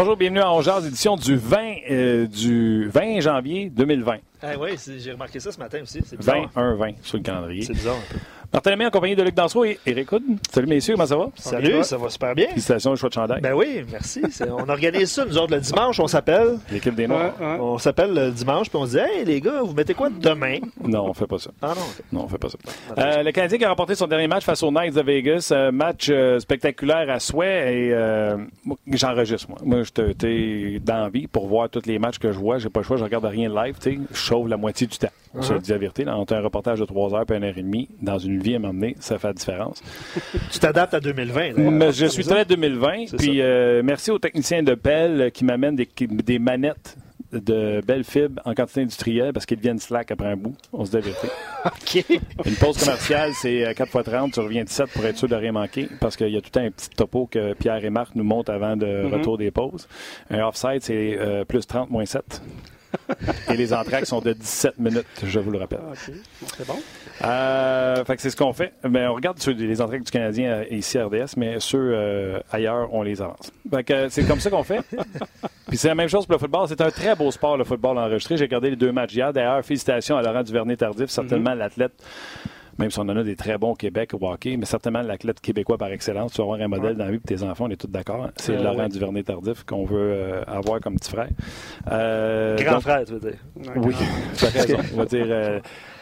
Bonjour, bienvenue à Ongears, édition du 20, euh, du 20 janvier 2020. Ah oui, j'ai remarqué ça ce matin aussi. 20-1-20 sur le calendrier. C'est bizarre un peu. Martin Lemay en compagnie de Luc Danseau et Eric Hood. Salut messieurs, comment ça va? Salut, ça va super bien. Félicitations, le choix de chandail. Ben oui, merci. On organise ça, nous autres, le dimanche, on s'appelle. L'équipe des Noirs. On s'appelle le dimanche, puis on se dit, hey les gars, vous mettez quoi demain? Non, on fait pas ça. Ah non? Non, on fait pas ça. Euh, le Canadien qui a remporté son dernier match face aux Knights de Vegas. Un match euh, spectaculaire à souhait et euh, moi, j'enregistre, moi. Moi, j'étais d'envie pour voir tous les matchs que je vois. J'ai pas le choix, je regarde rien live, tu sais. Je sauve la moitié du temps. On se dit la vérité. Là, entre un reportage de 3 heures et 1 heure et demie, dans une vie à m'emmener, ça fait la différence. tu t'adaptes à 2020. Mais je suis très 2020. Puis euh, merci aux techniciens de Bell qui m'amènent des, des, manettes de belles fibres en quantité industrielle parce qu'ils deviennent slack après un bout. On se. OK. Une pause commerciale, c'est 4 x 30. Tu reviens 17 pour être sûr de rien manquer parce qu'il y a tout un petit topo que Pierre et Marc nous montrent avant de Mm-hmm. retour des pauses. Un offside, c'est euh, plus 30 moins 7. Et les entraques sont de 17 minutes, je vous le rappelle. OK. C'est bon. Euh, fait que c'est ce qu'on fait. Mais on regarde ceux, les entraques du Canadien euh, ici à RDS, mais ceux euh, ailleurs, on les avance. Fait que c'est comme ça qu'on fait. Puis c'est la même chose pour le football. C'est un très beau sport, le football enregistré. J'ai regardé les deux matchs hier. D'ailleurs, félicitations à Laurent Duvernay-Tardif, certainement l'athlète même si on en a des très bons au Québec au hockey, mais certainement l'athlète québécois par excellence. Tu vas avoir un modèle dans la vie pour tes enfants, on est tous d'accord. C'est Euh, Laurent oui. Duvernay-Tardif qu'on veut euh, avoir comme petit frère. Euh, Grand donc- frère, tu veux dire. oui, t'as raison. On va dire.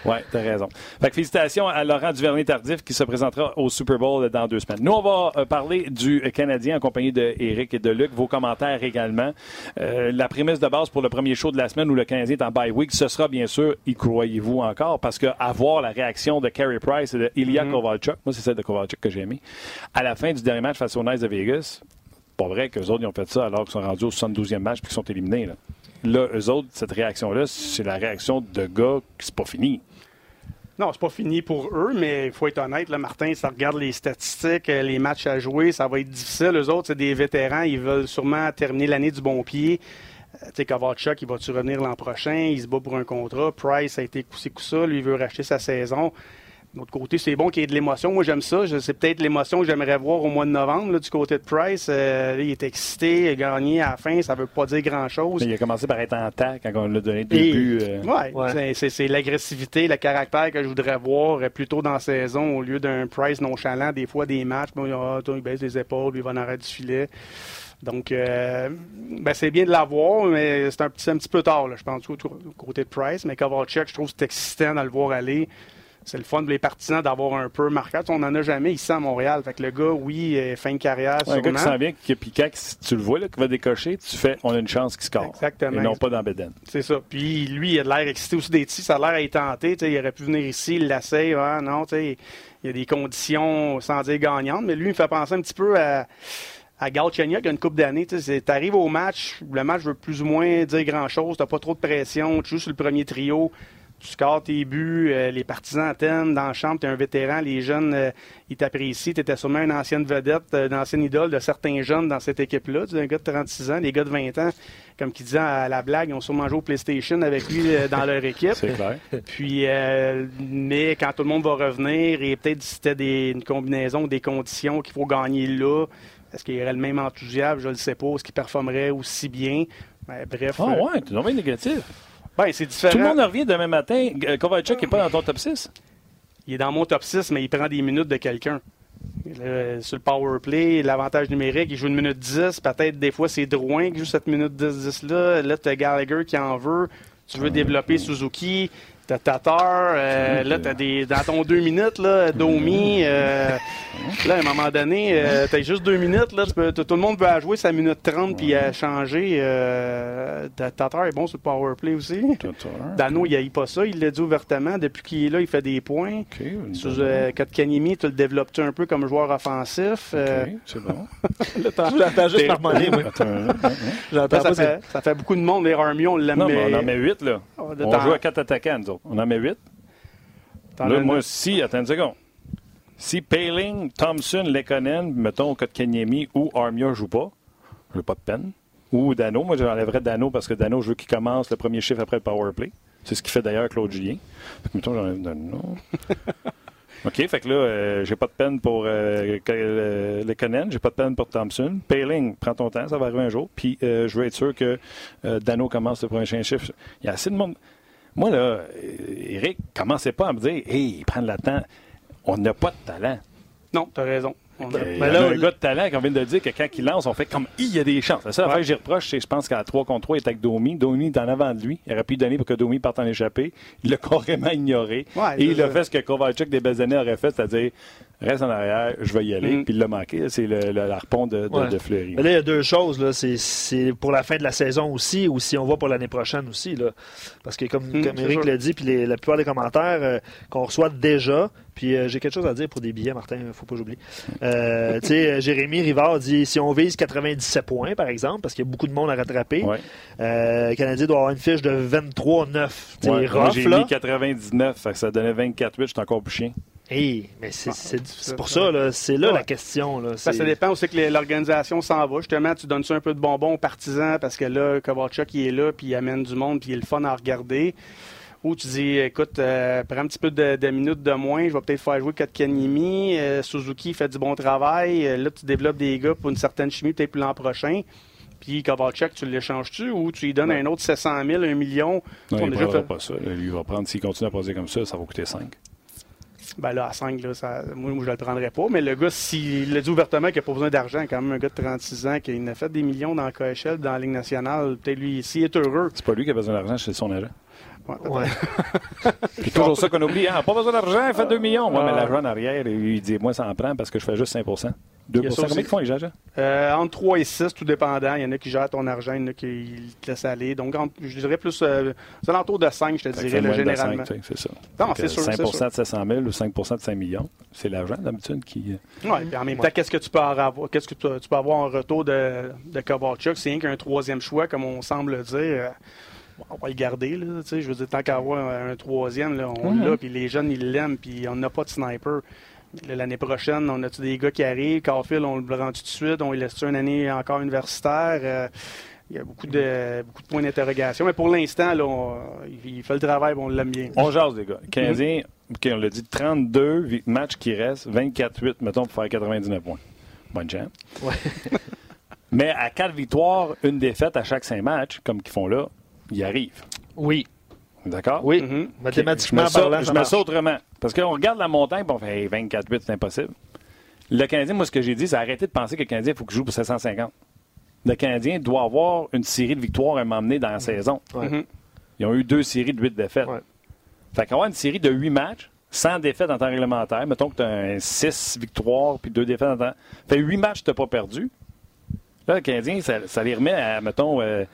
Euh, ouais, t'as raison. Fait que félicitations à Laurent Duvernay-Tardif qui se présentera au Super Bowl dans deux semaines. Nous, on va euh, parler du Canadien en compagnie de Eric et de Luc. Vos commentaires également. Euh, la prémisse de base pour le premier show de la semaine où le Canadien est en bye week, ce sera bien sûr, y croyez-vous encore, parce que avoir la réaction de Carey Price et de Ilya Kovalchuk, moi c'est celle de Kovalchuk que j'ai aimé, à la fin du dernier match face aux Knights de Vegas, pas vrai qu'eux autres ils ont fait ça alors qu'ils sont rendus au 72e match puis qu'ils sont éliminés. Là. Là, eux autres, cette réaction-là, c'est la réaction de gars qui c'est pas fini. Non, c'est pas fini pour eux, mais il faut être honnête, là, Martin, ça regarde les statistiques, euh, les matchs à jouer, ça va être difficile. Eux autres, c'est des vétérans, ils veulent sûrement terminer l'année du bon pied. Euh, Tu sais, il va-tu revenir l'an prochain? Il se bat pour un contrat. Price a été coussé ça. Lui, il veut racheter sa saison. De l'autre côté, c'est bon qu'il y ait de l'émotion. Moi, j'aime ça. C'est peut-être l'émotion que j'aimerais voir au mois de novembre là, du côté de Price. Euh, il est excité, il a gagné à la fin. Ça veut pas dire grand-chose. Il a commencé par être en temps quand on lui a donné le début. euh, Ouais, Ouais. c'est- l'agressivité, le caractère que je voudrais voir euh, plutôt dans la saison au lieu d'un Price nonchalant. Des fois, des matchs, bon, ah, toi, il baisse les épaules, il va en arrêt du filet. Donc, euh, ben, c'est bien de l'avoir, mais c'est un, petit- un petit peu tard, là, je pense, au au côté de Price. Mais Kovalchuk, je trouve que c'est excitant de le voir aller. C'est le fun pour les partisans d'avoir un peu marqué. On n'en a jamais ici à Montréal. Fait que le gars, oui, euh, fin de carrière, un gars qui s'en vient, qui, puis quand tu le vois, là, qui va décocher, tu fais on a une chance qu'il score. Exactement. Et non pas dans Beden. C'est ça. Puis lui, il a de l'air excité aussi des petits. Ça a l'air à être tenté. Il aurait pu venir ici, il l'essaye. Ah, non, tu sais, il y a des conditions, sans dire gagnantes. Mais lui, il me fait penser un petit peu à, à Galchenyuk, il y a une couple d'années. Tu arrives au match, le match veut plus ou moins dire grand-chose. Tu pas trop de pression. Tu joues sur le premier trio. Tu scores tes buts, euh, les partisans t'aiment dans la chambre, tu es un vétéran, les jeunes, euh, ils t'apprécient. Tu étais sûrement une ancienne vedette, euh, une ancienne idole de certains jeunes dans cette équipe-là. Tu es un gars de 36 ans, les gars de 20 ans, comme qui disaient à la blague, ils ont sûrement joué au PlayStation avec lui euh, dans leur équipe. C'est clair. Puis, mais quand tout le monde va revenir, et peut-être si c'était des, une combinaison des conditions qu'il faut gagner là, est-ce qu'il y aurait le même enthousiasme, je ne le sais pas, est-ce qu'il performerait aussi bien? Ben, bref, Ah euh, ouais, tu es négatif. Ben, c'est différent. Tout le monde en revient demain matin. Euh, Kovalchuk n'est pas dans ton top 6. Il est dans mon top 6, mais il prend des minutes de quelqu'un. Le- sur le power play, l'avantage numérique, il joue une minute 10. Peut-être des fois, c'est Drouin qui joue cette minute 10-10-là. Là, tu as Gallagher qui en veut. Tu veux développer Suzuki. T'as Tatar. euh, là, t'as des. Dans ton deux minutes, là, Domi. euh, là, à un moment donné, euh, t'as juste deux minutes. Là, tu peux- tout le monde veut à jouer sa minute 30 puis à changer. Euh, Tatar est bon sur le power play aussi. Dano, il haït pas ça. Il l'a dit ouvertement. Depuis qu'il est là, il fait des points. OK, une Sur Kotkaniemi, tu le développes-tu un peu comme joueur offensif? Euh, OK, c'est bon. J'entends juste moi. J'entends ça, fait, ça fait beaucoup de monde. Les Army, on l'aime. Non, mais on en met 8, là. Oh, On joue à 4 attaquants, nous autres. On en met 8. t'en Là, moi, si, attends une seconde. Si Paling, Thompson, Lekonen, mettons Kotkaniemi ou Armia ne jouent pas, j'ai pas de peine. Ou Dano, moi j'enlèverais Dano parce que Dano, je veux qu'il commence le premier chiffre après le power play. C'est ce qui fait d'ailleurs Claude Julien. Fait que, mettons, j'enlève Dano. OK, fait que là, euh, j'ai pas de peine pour euh, euh, le Conan, j'ai pas de peine pour Thompson. Payling, prends ton temps, ça va arriver un jour. Puis euh, je veux être sûr que euh, Dano commence le prochain chiffre. Il y a assez de monde. Moi, là, euh, Eric, commencez pas à me dire, hey, prendre le temps. On n'a pas de talent. Non, tu as raison. On a- Euh, mais a là, un le- gars de talent qu'on vient de dire que quand il lance, on fait comme il y a des chances. La seule Ouais. affaire que j'y reproche, c'est je pense qu'à 3 contre 3, il est avec Domi. Domi est en avant de lui. Il aurait pu donner pour que Domi parte en échappée. Il l'a carrément ignoré. Ouais, et il a fait ce que Kovalchuk des années aurait fait, c'est-à-dire reste en arrière, je vais y aller. Mhm. Puis il l'a manqué. C'est le, le harpon de, de, Ouais. de Fleury. Mais là, il y a deux choses. Là. C'est, c'est pour la fin de la saison aussi, ou si on voit pour l'année prochaine aussi. Là. Parce que comme, comme c'est Eric l'a dit, puis les- la plupart des commentaires euh, qu'on reçoit déjà, puis euh, j'ai quelque chose à dire pour des billets, Martin, faut pas que j'oublie. Euh, tu sais, Jérémy Rivard dit si on vise 97 points, par exemple, parce qu'il y a beaucoup de monde à rattraper, Ouais. euh, le Canadien doit avoir une fiche de 23-9. Tu sais, Ouais. Moi, rough, j'ai là. mis 99, fait que ça donnait 24-8, j'étais encore plus chien. Hey, mais c'est, Ah, pour ça. là, c'est là Ouais. la question. Là, Ben, ça dépend aussi que l'organisation s'en va. Justement, tu donnes ça un peu de bonbons aux partisans parce que là, Kovalchuk, il est là, puis il amène du monde, puis il est le fun à regarder. Ou tu dis, écoute, euh, prends un petit peu de, de minutes de moins, je vais peut-être faire jouer Kotkaniemi, euh, Suzuki fait du bon travail. Euh, là, tu développes des gars pour une certaine chimie, peut-être pour l'an prochain. Puis Kovalchuk, tu l'échanges-tu ou tu lui donnes un autre 700 000, 1 million? Non, il ne pas ça. Lui, il va prendre, s'il continue à poser comme ça, ça va coûter 5. Ben là, à 5, là, ça, moi, je le prendrais pas. Mais le gars, s'il l'a dit ouvertement qu'il n'a pas besoin d'argent, quand même un gars de 36 ans, qui a fait des millions dans la KHL, dans la Ligue nationale, peut-être lui, s'il est heureux. C'est pas lui qui a besoin d'argent, c'est son agent. Ouais. Ouais. Puis toujours ça qu'on oublie. Hein, pas besoin d'argent, fait 2 millions. Ouais, Ah. mais l'agent en arrière, il dit Moi, ça en prend parce que je fais juste 5 2 Il y a ça Combien font les agents Euh, entre 3 et 6, tout dépendant. Il y en a qui gèrent ton argent, il y en a qui te laissent aller. Donc, je dirais plus euh, aux alentours de 5, je te dirais, c'est là, généralement. 5, c'est ça. Non, c'est sûr, 5 c'est sûr. de 700 000 ou 5% de 5 millions, c'est l'argent d'habitude qui. euh, Ouais, puis en même temps, qu'est-ce que tu peux avoir, qu'est-ce que tu, tu peux avoir en retour de, de Kovalchuk? C'est rien qu'un troisième choix, comme on semble le dire. On va le garder, là. Tu sais, je veux dire, tant qu'à avoir un, un troisième, là, on l'a, puis les jeunes, ils l'aiment, puis on n'a pas de sniper. L'année prochaine, on a-tu des gars qui arrivent? Carfield, on le rend tout de suite? On lui laisse une année encore universitaire? Euh, il y a beaucoup de, beaucoup de points d'interrogation. Mais pour l'instant, là, on- il, fait le travail, on l'aime bien. On jase, les gars. Canadiens, OK, on l'a dit, 32 vi- matchs qui restent, 24-8, mettons, pour faire 99 points. Bonne chance. Ouais. Mais à 4 victoires, une défaite à chaque 5 matchs, comme qu'ils font là, ils arrivent. Oui. D'accord? Oui. Mhm. Mathématiquement je mets ça, parlant, je marche. ça autrement. Parce qu'on regarde la montagne et on fait hey, 24-8, c'est impossible. Le Canadien, moi, ce que j'ai dit, c'est arrêter de penser que le Canadien, il faut qu'il joue pour 750. Le Canadien doit avoir une série de victoires à m'emmener dans la saison. Ouais. Mhm. Ils ont eu deux séries de 8 défaites. Ouais. Fait qu'avoir une série de 8 matchs, sans défaites en temps réglementaire, mettons que tu as 6 victoires puis 2 défaites en temps. Fait 8 matchs, tu n'as pas perdu. Là, le Canadien, ça, ça les remet à, mettons, euh,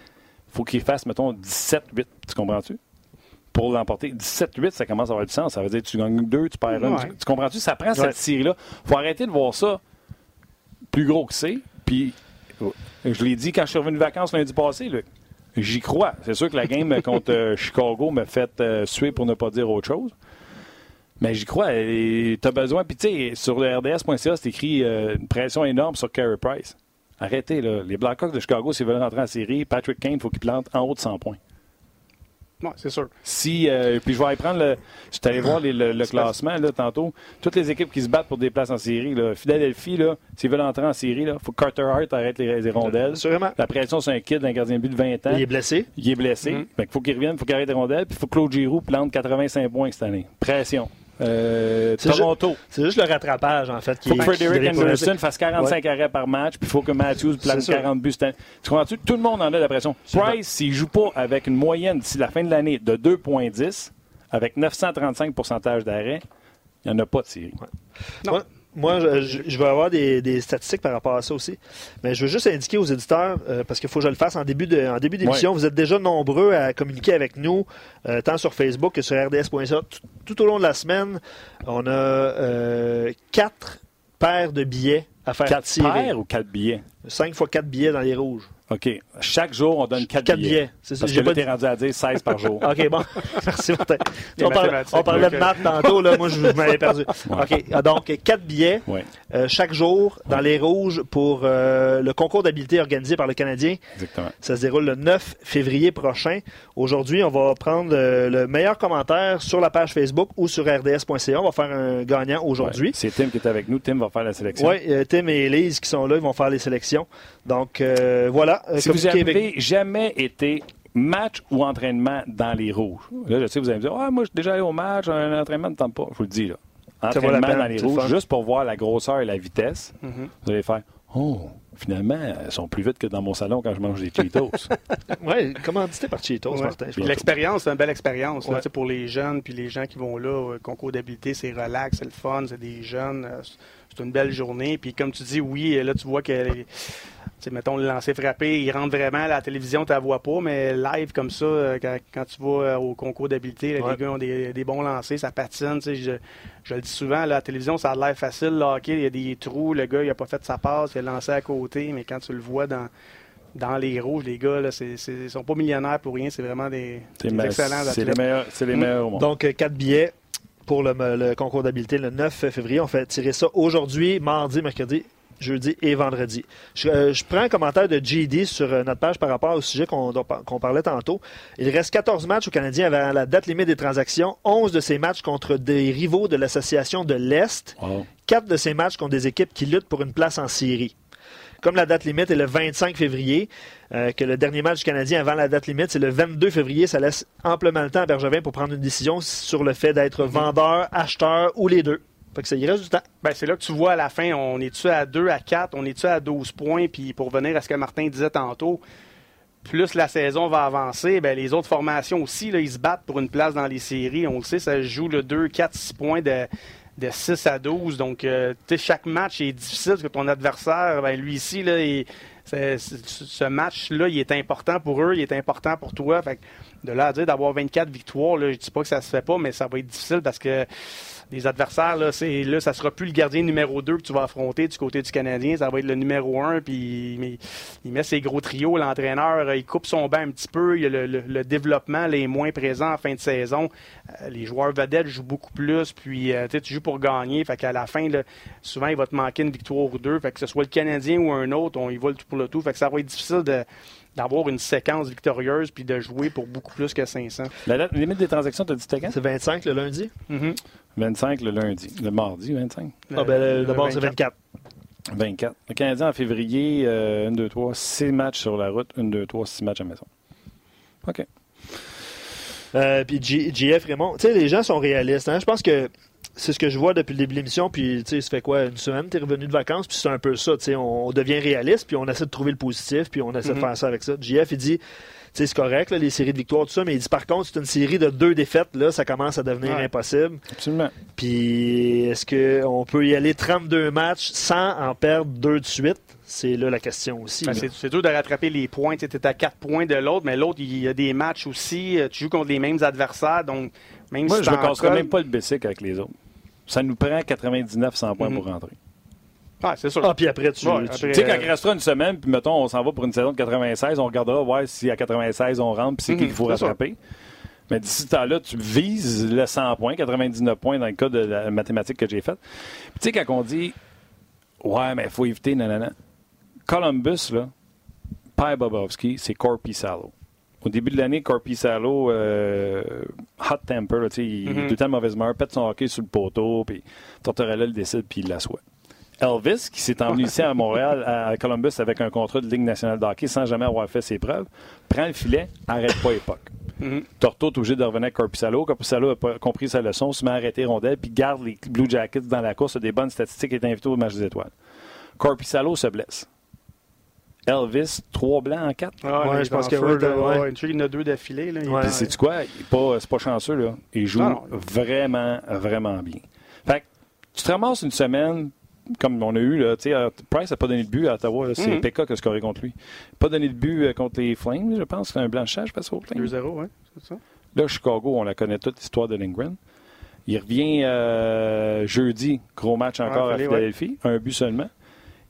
faut qu'ils fassent, mettons, 17-8. Tu comprends-tu? Pour l'emporter. 17-8, ça commence à avoir du sens. Ça veut dire que tu gagnes 2, tu perds 1. Ouais. Tu, tu comprends-tu? Ça prend Ouais. cette série-là. faut arrêter de voir ça plus gros que c'est. Puis, je l'ai dit quand je suis revenu de vacances lundi passé, Luc. J'y crois. C'est sûr que la game contre euh, Chicago m'a fait euh, suer pour ne pas dire autre chose. Mais j'y crois. Tu as besoin. Puis, tu sais, sur le RDS.ca, c'est écrit euh, une pression énorme sur Carey Price. Arrêtez, là. Les Blackhawks de Chicago, s'ils veulent rentrer en série, Patrick Kane, il faut qu'il plante en haut de 100 points. Ouais, c'est sûr. Si, euh, puis je vais aller prendre le. Je suis allé voir les- le, le classement là, tantôt. Toutes les équipes qui se battent pour des places en série. Là. Philadelphie, là, s'ils veulent entrer en série, il faut que Carter Hart arrête les, les rondelles. Assurément. La pression, c'est un kid, un gardien de but de 20 ans. Il est blessé. Il est blessé. Mhm. Fait qu'il faut qu'il revienne, il faut qu'il arrête les rondelles. Puis il faut que Claude Giroux plante 85 points cette année. Pression. Euh, C'est Toronto. C'est juste le rattrapage, en fait. Qui Il faut que est- Frederick Anderson fasse 45 arrêts par match, puis il faut que Matthews plante C'est ça. 40 buts. Tu comprends-tu? Tout le monde en a de la pression. Price, s'il joue pas avec une moyenne d'ici la fin de l'année de 2,10, avec 935 pourcentage d'arrêt, il n'y en a pas de série. Non. Moi, je, je- vais avoir des, des statistiques par rapport à ça aussi. Mais je veux juste indiquer aux éditeurs, euh, parce qu'il faut que je le fasse en début de- en début d'émission, vous êtes déjà nombreux à communiquer avec nous, euh, tant sur Facebook que sur rds.ca. Tout, tout au long de la semaine, on a euh, quatre paires de billets à faire 4 tirer. paires ou 4 billets? 5 fois 4 billets dans les rouges. OK. Chaque jour, on donne 4, 4 billets. C'est ça. Parce que là, t'es rendu à dire 16 par jour. OK, bon. Merci, Martin. On, on, parlait de maths tantôt, là. Moi, je, m'avais perdu. OK. Ah, donc, 4 billets euh, chaque jour dans les rouges pour euh, le concours d'habileté organisé par le Canadien. Exactement. Ça se déroule le 9 février prochain. Aujourd'hui, on va prendre euh, le meilleur commentaire sur la page Facebook ou sur rds.ca. On va faire un gagnant aujourd'hui. C'est Tim qui est avec nous. Tim va faire la sélection. Oui, Tim et Elise qui sont là, ils vont faire les sélections. Donc, voilà. Euh, si vous n'avez jamais été match ou entraînement dans les rouges, là, je sais, vous allez me dire, ah, moi, je suis déjà allé au match, un entraînement ne tente pas. Je vous le dis, là. Entraînement dans les rouges, juste pour voir la grosseur et la vitesse, mm-hmm. vous allez faire, oh, finalement, elles sont plus vite que dans mon salon quand je mange des Cheetos. oui, commandité par Cheetos, Martin. L'expérience, c'est une belle expérience pour les jeunes, puis les gens qui vont là, concours d'habileté, c'est relax, c'est le fun, c'est des jeunes, euh, c'est une belle journée. Puis comme tu dis, oui, là, tu vois que mettons le lancer frappé, il rentre vraiment à la télévision, tu ne la vois pas, mais live comme ça, euh, quand, tu vas euh, au concours d'habileté, les gars ont des, bons lancers, ça patine. Je, je le dis souvent, la télévision, ça a l'air facile. Là, il y a des trous, le gars, il n'a pas fait sa passe, il a lancé à côté, mais quand tu le vois dans, dans les rouges, les gars, ils ne sont pas millionnaires pour rien, c'est vraiment des, excellents C'est les meilleurs, les meilleurs au monde. Donc, euh, quatre billets pour le concours d'habileté le 9 février. On fait tirer ça aujourd'hui, mardi, mercredi jeudi et vendredi. Euh, je, prends un commentaire de GD sur euh, notre page par rapport au sujet qu'on parlait tantôt. Il reste 14 matchs aux Canadiens avant la date limite des transactions. 11 de ces matchs contre des rivaux de l'association de l'Est. 4 de ces matchs contre des équipes qui luttent pour une place en Syrie. Comme la date limite est le 25 février, euh, que le dernier match canadien avant la date limite, c'est le 22 février, ça laisse amplement le temps à Bergevin pour prendre une décision sur le fait d'être vendeur, acheteur ou les deux. Fait que ça y reste du temps. Ben, c'est là que tu vois à la fin, on est-tu à 2, à 4, on est-tu à 12 points, puis pour venir à ce que Martin disait tantôt, plus la saison va avancer, ben, les autres formations aussi, là, ils se battent pour une place dans les séries. On le sait, ça joue le 2, 4, 6 points de, de 6 à 12. Donc, euh, chaque match est difficile parce que ton adversaire, ben, lui ici, là, ce match-là, il est important pour eux, il est important pour toi. Fait de là à dire d'avoir 24 victoires, là, je dis pas que ça se fait pas, mais ça va être difficile parce que les adversaires, là, c'est, là, ça sera plus le gardien numéro 2 que tu vas affronter du côté du Canadien. Ça va être le numéro 1, puis il, met ses gros trios. L'entraîneur, il coupe son bain un petit peu. Il y a le, développement les moins présent en fin de saison. Euh, les joueurs vedettes jouent beaucoup plus, puis euh, tu joues pour gagner. Fait qu'à la fin, souvent, il va te manquer une victoire ou deux. Fait que ce soit le Canadien ou un autre, on y va le tout pour le tout. Fait que ça va être difficile de d'avoir une séquence victorieuse puis de jouer pour beaucoup plus que 500. La limite des transactions, tu as dit c'était quand? C'est 25 le lundi. 25 mm-hmm. le lundi. Le mardi, 25? ah, ben, d'abord, c'est 24. 24. Le Canadien en février, 1, 2, 3, 6 matchs sur la route, 1, 2, 3, 6 matchs à maison. OK. Euh, puis GF Raymond, tu sais, les gens sont réalistes. Hein? Je pense que c'est ce que je vois depuis le début de l'émission. Puis, tu sais, ça fait quoi, une semaine, tu es revenu de vacances, puis c'est un peu ça. Tu sais, on, devient réaliste, puis on essaie de trouver le positif, puis on essaie de mhm. faire ça avec ça. JF, il dit, tu sais, c'est correct, les séries de victoires, tout ça, mais il dit, par contre, c'est une série de deux défaites, là, ça commence à devenir impossible. Absolument. Puis, est-ce qu'on peut y aller 32 matchs sans en perdre deux de suite? C'est là la question aussi. Ben, c'est dur de rattraper les points. Tu es à 4 points de l'autre, mais l'autre, il y a des matchs aussi. Euh, tu joues contre les mêmes adversaires, donc même Moi, je ne même pas le basic avec les autres. Ça nous prend 99-100 points pour mhm. rentrer. Ah, c'est sûr. Ah, puis après, tu. tu sais, quand il restera une semaine, puis mettons, on s'en va pour une saison de 96, on regardera ouais, si à 96 on rentre, puis c'est qui mhm, qu'il faut rattraper. Mais d'ici ce temps-là, tu vises le 100 points, 99 points dans le cas de la mathématique que j'ai faite. Puis tu sais, quand on dit Ouais, mais il faut éviter, nanana. Columbus, là, Père Bobovski, c'est Corpi Salo au début de l'année, Corpi Salo, euh, hot temper, il, est mm-hmm. tout le temps mauvaise humeur, pète son hockey sur le poteau, puis Tortorella le décide, puis il l'assoit. Elvis, qui s'est emmené ici à Montréal, à Columbus, avec un contrat de Ligue nationale de hockey sans jamais avoir fait ses preuves, prend le filet, arrête pas époque. Mm Torto est obligé de revenir avec Corpusalo. Corpusalo n'a pas compris sa leçon, se met à arrêter rondelle, puis garde les Blue Jackets dans la course, a des bonnes statistiques et est invité au match des étoiles. Corpusalo se blesse. Elvis, trois blancs en quatre. Ah, ouais, je pense que ouais, il y en a deux d'affilée. Ouais, c'est quoi? C'est pas, chanceux, là. Il joue vraiment, vraiment bien. Fait que tu te ramasses une semaine, comme on a eu, là, euh, Price n'a pas donné de but à Ottawa. C'est mm qui a scoré contre lui. Pas donné de but euh, contre les Flames, je pense. C'est un blanchage, passe au Flames. 2-0, oui, c'est ça. Là, Chicago, on la connaît toute, l'histoire de Lindgren. Il revient euh, jeudi, gros match encore à Philadelphie, un but seulement.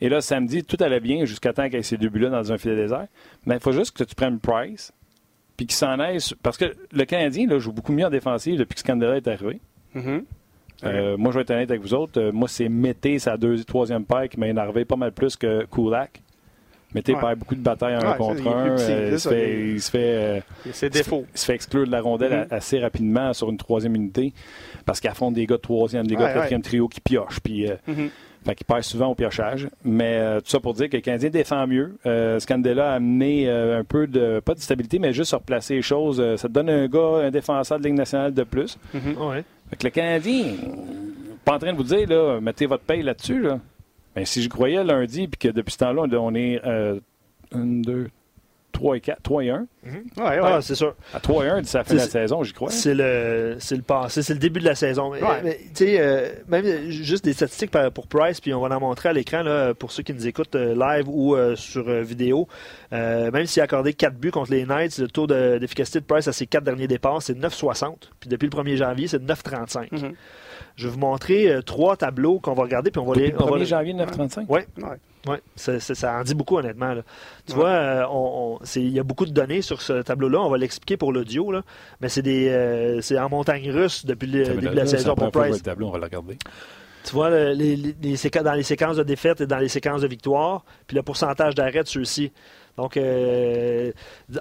Et là, samedi, tout allait bien jusqu'à temps qu'il y ait ces deux buts-là dans un filet désert. Mais il faut juste que tu prennes Price, puis qu'il s'en aille. Parce que le Canadien là, joue beaucoup mieux en défensive depuis que Scandella est arrivé. Mm-hmm. Euh, moi, je vais être honnête avec vous autres. Euh, moi, c'est Mété, sa deuxième, troisième paire, qui m'a énervé pas mal plus que Kulak. Mété Ouais. perd beaucoup de batailles un Ouais, contre un. plus petit, euh, il, se fait, il- il se fait, C'est il se défaut. fait- il se fait exclure de la rondelle Mhm. a- assez rapidement sur une troisième unité parce qu'il affronte des gars de troisième, des gars de quatrième trio qui piochent. Puis, Mhm. Fait qu'il perd souvent au piochage. Mais euh, tout ça pour dire que le Canadien défend mieux. Euh, Scandella a amené euh, un peu de, pas de stabilité, mais juste replacer les choses. Euh, ça te donne un gars, un défenseur de Ligue nationale de plus. Ouais. Fait que le Canadien, pas en train de vous dire, là, mettez votre paye là-dessus. Là. Mais si je croyais lundi, puis que depuis ce temps-là, on est 1, 2, 3 et 4, 3 et 1. Ouais, ouais. Ah, c'est sûr. À 3 et 1, d'ici la fin de la saison, j'y crois. C'est le, c'est le passé, c'est le début de la saison. Mais- Ouais. mais, tu sais, euh, même euh, juste des statistiques pour Price, puis on va en montrer à l'écran là, pour ceux qui nous écoutent euh, live ou euh, sur euh, vidéo. Euh, même s'il a accordé 4 buts contre les Knights, le taux de- d'efficacité de Price à ses 4 derniers départs, c'est 9,60. Puis depuis le 1er janvier, c'est 9,35. Mhm. Je vais vous montrer euh, trois tableaux qu'on va regarder, puis on va Depuis les. le on va 1er les- janvier 935? Oui, Ouais. oui. Ça, ça- ça en dit beaucoup, honnêtement. là. Tu Ouais. vois, euh, on- on- c'est- il y a beaucoup de données sur ce tableau-là. On va l'expliquer pour l'audio, là. mais c'est des, euh, c'est en montagne russe depuis le début de la saison pour Price. le tableau, on va le regarder. Tu vois, le- les, les- les séquences- dans les séquences de défaites et dans les séquences de victoires, puis le pourcentage d'arrêt de ceux-ci. Donc, euh,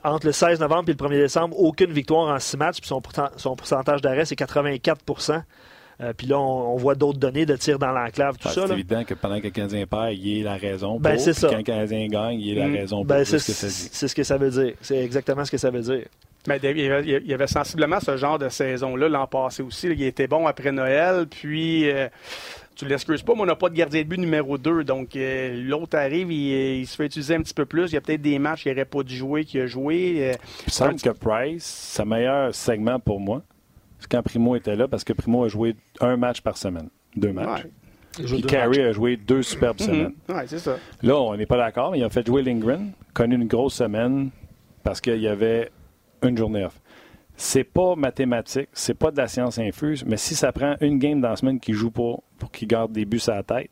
entre le 16 novembre et le 1er décembre, aucune victoire en six matchs, puis son pourcentage d'arrêt, c'est 84 Euh, Puis là, on, on voit d'autres données de tir dans l'enclave, tout Ah, ça. c'est évident que pendant que le Canadien perd, il est la raison Ben, c'est ça. Quand le Canadien gagne, il est la Mm. raison pour. Ben, c'est ce que ça dit. c'est ce que ça veut dire. C'est exactement ce que ça veut dire. Mais il y avait- il y avait sensiblement ce genre de saison-là l'an passé aussi. Il était bon après Noël, puis euh, tu l'excuses pas, mais on n'a pas de gardien de but numéro 2. Donc euh, l'autre arrive, il, il se fait utiliser un petit peu plus. Il y a peut-être des matchs qu'il n'aurait pas dû jouer, qu'il a joué. euh, Il me semble que Price, sa meilleur segment pour moi, quand Primo était là, parce que Primo a joué un match par semaine. Deux matchs. ouais. Puis Carey a joué deux superbes semaines. Mhm. Ouais, c'est ça. Là, on n'est pas d'accord, mais il a fait jouer Lindgren, connu une grosse semaine parce qu'il y avait une journée off. C'est pas mathématique, c'est pas de la science infuse, mais si ça prend une game dans la semaine qui joue pas pour qu'il garde des buts à la tête,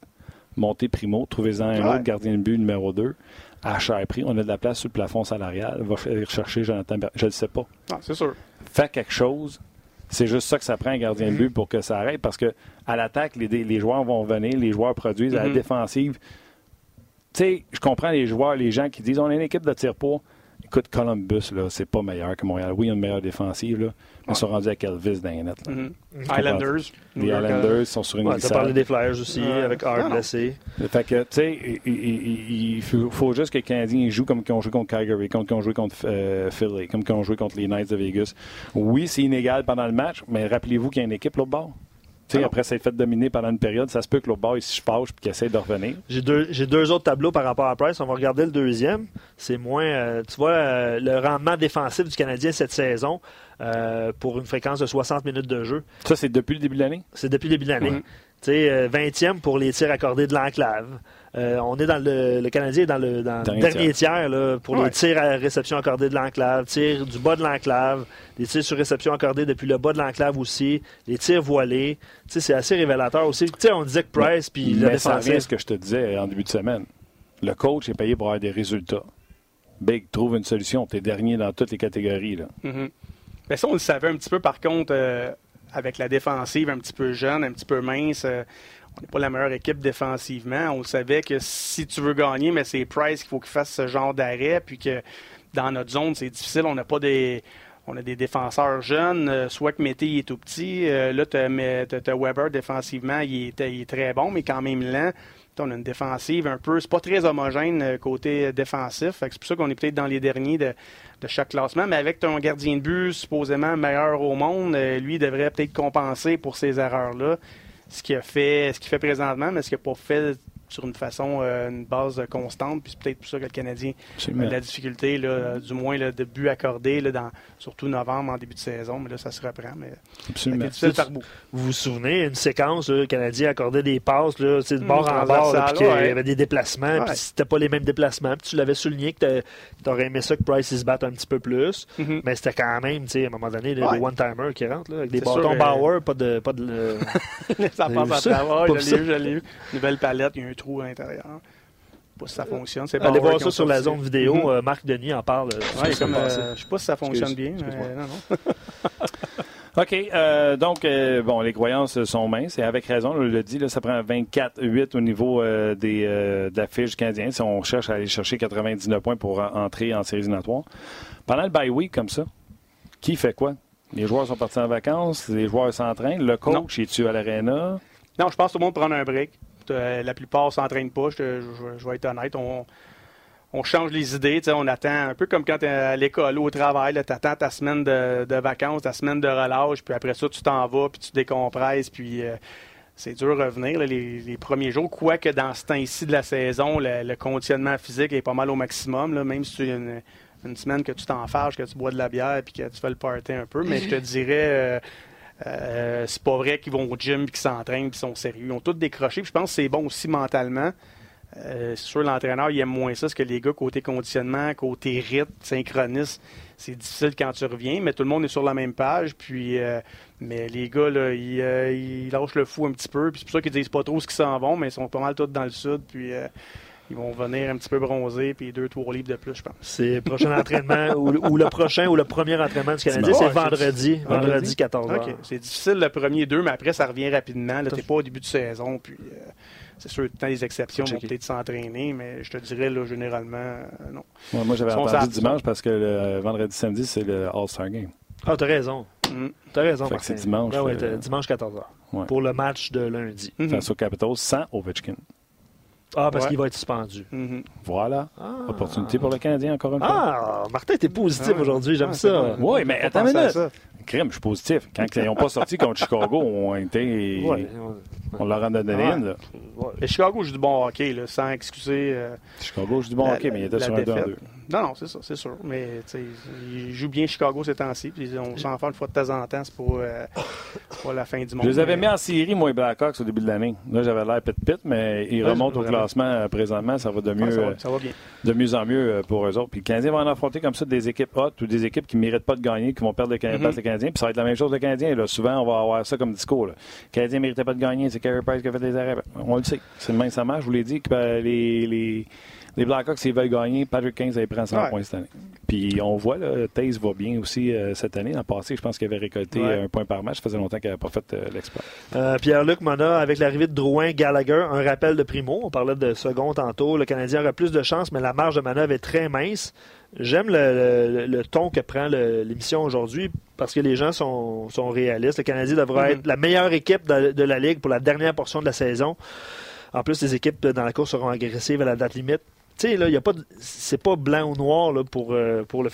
montez Primo, trouvez-en un Ouais. autre gardien de but numéro 2 à cher prix. On a de la place sur le plafond salarial. Va aller rechercher Jonathan Ber- Je ne sais pas. Non, c'est sûr. Fais quelque chose. C'est juste ça que ça prend un gardien Mhm. de but pour que ça arrête parce que à l'attaque, les, les joueurs vont venir, les joueurs produisent. À la Mhm. défensive, tu sais, je comprends les joueurs, les gens qui disent on est une équipe de tir pas. Écoute, Columbus, là, c'est pas meilleur que Montréal. Oui, il y a une meilleure défensive, là, ils sont rendus avec Elvis dans les là. Mhm. Mhm. Islanders. Les York, euh, Islanders sont sur une Ouais, tu as glissade. parlé des Flyers aussi, Ouais. avec non. blessé. Fait que, tu sais, il, il- il- il faut, juste que les Canadiens jouent comme ils ont joué contre Calgary, comme ils ont joué contre euh, Philly, comme ils ont joué contre les Knights de Vegas. Oui, c'est inégal pendant le match, mais rappelez-vous qu'il y a une équipe l'autre bord. Tu sais, Ah après s'être fait dominer pendant une période, ça se peut que l'autre bord, il se fâche et qu'il essaie de revenir. J'ai deux, autres tableaux par rapport à Price. On va regarder le deuxième. C'est moins, euh, tu vois, euh, le rendement défensif du Canadien cette saison euh, pour une fréquence de 60 minutes de jeu. Ça, c'est depuis le début de l'année? C'est depuis le début de l'année. Tu sais, euh, 20e pour les tirs accordés de l'enclave. Euh, on est dans le, le Canadien est dans le, dans Dernier dernier tiers, là, pour Ouais. les tirs à réception accordés de l'enclave, tirs du bas de l'enclave, les tirs sur réception accordés depuis le bas de l'enclave aussi, les tirs voilés. Tu sais, c'est assez révélateur aussi. Tu sais, on disait que Price puis le mais ça revient à défensif. ce que je te disais en début de semaine. Le coach est payé pour avoir des résultats. Big, trouve une solution. Tu es dernier dans toutes les catégories. Là. Mhm. Ben, ça, on le savait un petit peu, par contre, euh, avec la défensive un petit peu jeune, un petit peu mince. euh, on n'est pas la meilleure équipe défensivement. On savait que si tu veux gagner, mais c'est Price qu'il faut qu'il fasse ce genre d'arrêt. Puis que dans notre zone, c'est difficile. On n'a pas des. On a des défenseurs jeunes, euh, soit que Mété est tout petit. là, tu as, Weber défensivement, il est, il est très bon, mais quand même lent. On a une défensive un peu. C'est pas très homogène euh, côté défensif. C'est pour ça qu'on est peut-être dans les derniers de, chaque classement. Mais avec ton gardien de but supposément meilleur au monde, euh, lui devrait peut-être compenser pour ces erreurs-là. Ce a fait, ce qu'il fait présentement, mais ce qu'il n'a pas fait sur une façon, euh, une base constante. Puis c'est peut-être pour ça que le Canadien a de la difficulté, là, euh, du moins là, de but accordé, là, dans, surtout novembre en début de saison. Mais là, ça se reprend. Mais Absolument. difficile par bout. Vous vous souvenez, une séquence, là, le Canadien accordait des passes là, de Mmh, bord en bord, là, puis qu'il ouais. y avait des déplacements, Ouais. puis c'était pas les mêmes déplacements. Puis tu l'avais souligné que tu aurais aimé ça que Price il se batte un petit peu plus, Mhm. mais c'était quand même, tu sais, à un moment donné, Ouais. des one-timers qui rentrent, là, avec des bâtons sûr, euh, Bauer, pas de. Pas de ça Vous passe à ça? travers. Pas Je l'ai ça? vu, je l'ai vu. Nouvelle palette, il y a un trou à l'intérieur. pas si ça fonctionne. Allez voir ça sur la zone vidéo. Mm-hmm. Marc Denis en parle. Ouais, comme, je sais pas si ça fonctionne bien. Mais, non, non. OK. Euh, donc, euh, bon, les croyances sont minces et avec raison, on le dit, là, ça prend 24-8 au niveau euh, des, de la fiche canadienne si on cherche à aller chercher 99 points pour entrer en séries éliminatoires. Pendant le bye week comme ça, qui fait quoi? Les joueurs sont partis en vacances, les joueurs s'entraînent, le coach est-tu à l'aréna? Non, je pense que tout le monde prend un break. La plupart ne s'entraînent pas, je, je, vais être honnête. On, change les idées. On attend un peu comme quand tu es à l'école ou au travail. Tu attends ta semaine de, vacances, ta semaine de relâche, puis après ça, tu t'en vas, puis tu décompresses, puis euh, c'est dur de revenir les, premiers jours. Quoique dans ce temps-ci de la saison, le, conditionnement physique est pas mal au maximum, même si tu une, une semaine que tu t'en fâches, que tu bois de la bière, puis que tu fais le party un peu. Mais je te dirais. Euh, euh, c'est pas vrai qu'ils vont au gym, qu'ils s'entraînent, qu'ils sont sérieux. Ils ont tous décroché. je pense que c'est bon aussi mentalement. Euh, c'est sûr, l'entraîneur, il aime moins ça, parce que les gars, côté conditionnement, côté rythme, synchronisme, c'est difficile quand tu reviens, mais tout le monde est sur la même page. Puis, euh, mais les gars, là, euh, ils, lâchent le fou un petit peu. Puis c'est pour ça qu'ils disent pas trop ce qu'ils s'en vont, mais ils sont pas mal tous dans le sud. Puis ils vont venir un petit peu bronzer, puis deux, trois livres de plus, je pense. C'est le prochain entraînement, ou, le prochain, ou le premier entraînement du Canadien, c'est vendredi, vendredi 14 h C'est difficile le premier deux, mais après, ça revient rapidement. Tu n'es pas au début de saison, puis c'est sûr, tant les exceptions vont peut-être s'entraîner, mais je te dirais, là, généralement, euh, non. moi, j'avais entendu dimanche parce que le euh, vendredi samedi, c'est le All-Star Game. Ah, t'as raison. Mm. T'as raison, C'est dimanche. Ben ouais, dimanche 14h. Pour le match de lundi. Mm-hmm. Face au Capitals sans Ovechkin. Ah, parce qu'il va être suspendu. Mm-hmm. Voilà. Ah. Opportunité pour le Canadien, encore une fois. Ah, Martin, t'es positif ah aujourd'hui. J'aime ça. Oui, mais attends une minute. Crème, je suis positif. Quand ils n'ont pas sorti contre Chicago, on été. on leur en a donné une. Là. Et Chicago joue du bon hockey, là, sans excuser. Euh, Chicago joue du bon hockey, mais il était sur un 2-2. Non, non, c'est ça, c'est sûr. Mais ils jouent bien Chicago ces temps-ci. Puis on s'en fait une fois de temps en temps. C'est pour, euh, la fin du monde. Je les avais mis en série, moi, et Blackhawks, au début de l'année. Là, j'avais l'air pit-pit, mais ils remontent au classement euh, présentement. Ça va de mieux, ça, va, bien. de mieux en mieux pour eux autres. Puis le Canadien va en affronter comme ça des équipes hautes ou des équipes qui ne méritent pas de gagner, qui vont perdre le Canadien, mm-hmm. Puis ça va être la même chose le Canadien. Là. Souvent, on va avoir ça comme discours. Le Canadien ne méritait pas de gagner. C'est Carey Price qui a fait des arrêts. On le sait. C'est le même ça marche. Je vous l'ai dit que ben, les, les les Blackhawks, s'ils veulent gagner, Patrick Kane, ça prend 100 points cette année. Puis on voit, là, Taze va bien aussi euh, cette année. Dans le passé, je pense qu'il avait récolté un point par match. Ça faisait longtemps qu'il n'avait pas fait euh, l'exploit. Euh, Pierre-Luc Mona, avec l'arrivée de Drouin, Gallagher, un rappel de Primo. On parlait de second tantôt. Le Canadien aurait plus de chance, mais la marge de manœuvre est très mince. J'aime le, ton que prend l'émission aujourd'hui parce que les gens sont, réalistes. Le Canadien devrait mm-hmm. être la meilleure équipe de, de, la Ligue pour la dernière portion de la saison. En plus, les équipes dans la course seront agressives à la date limite sais, là, a pas, c'est pas blanc ou noir là, pour, euh, pour le,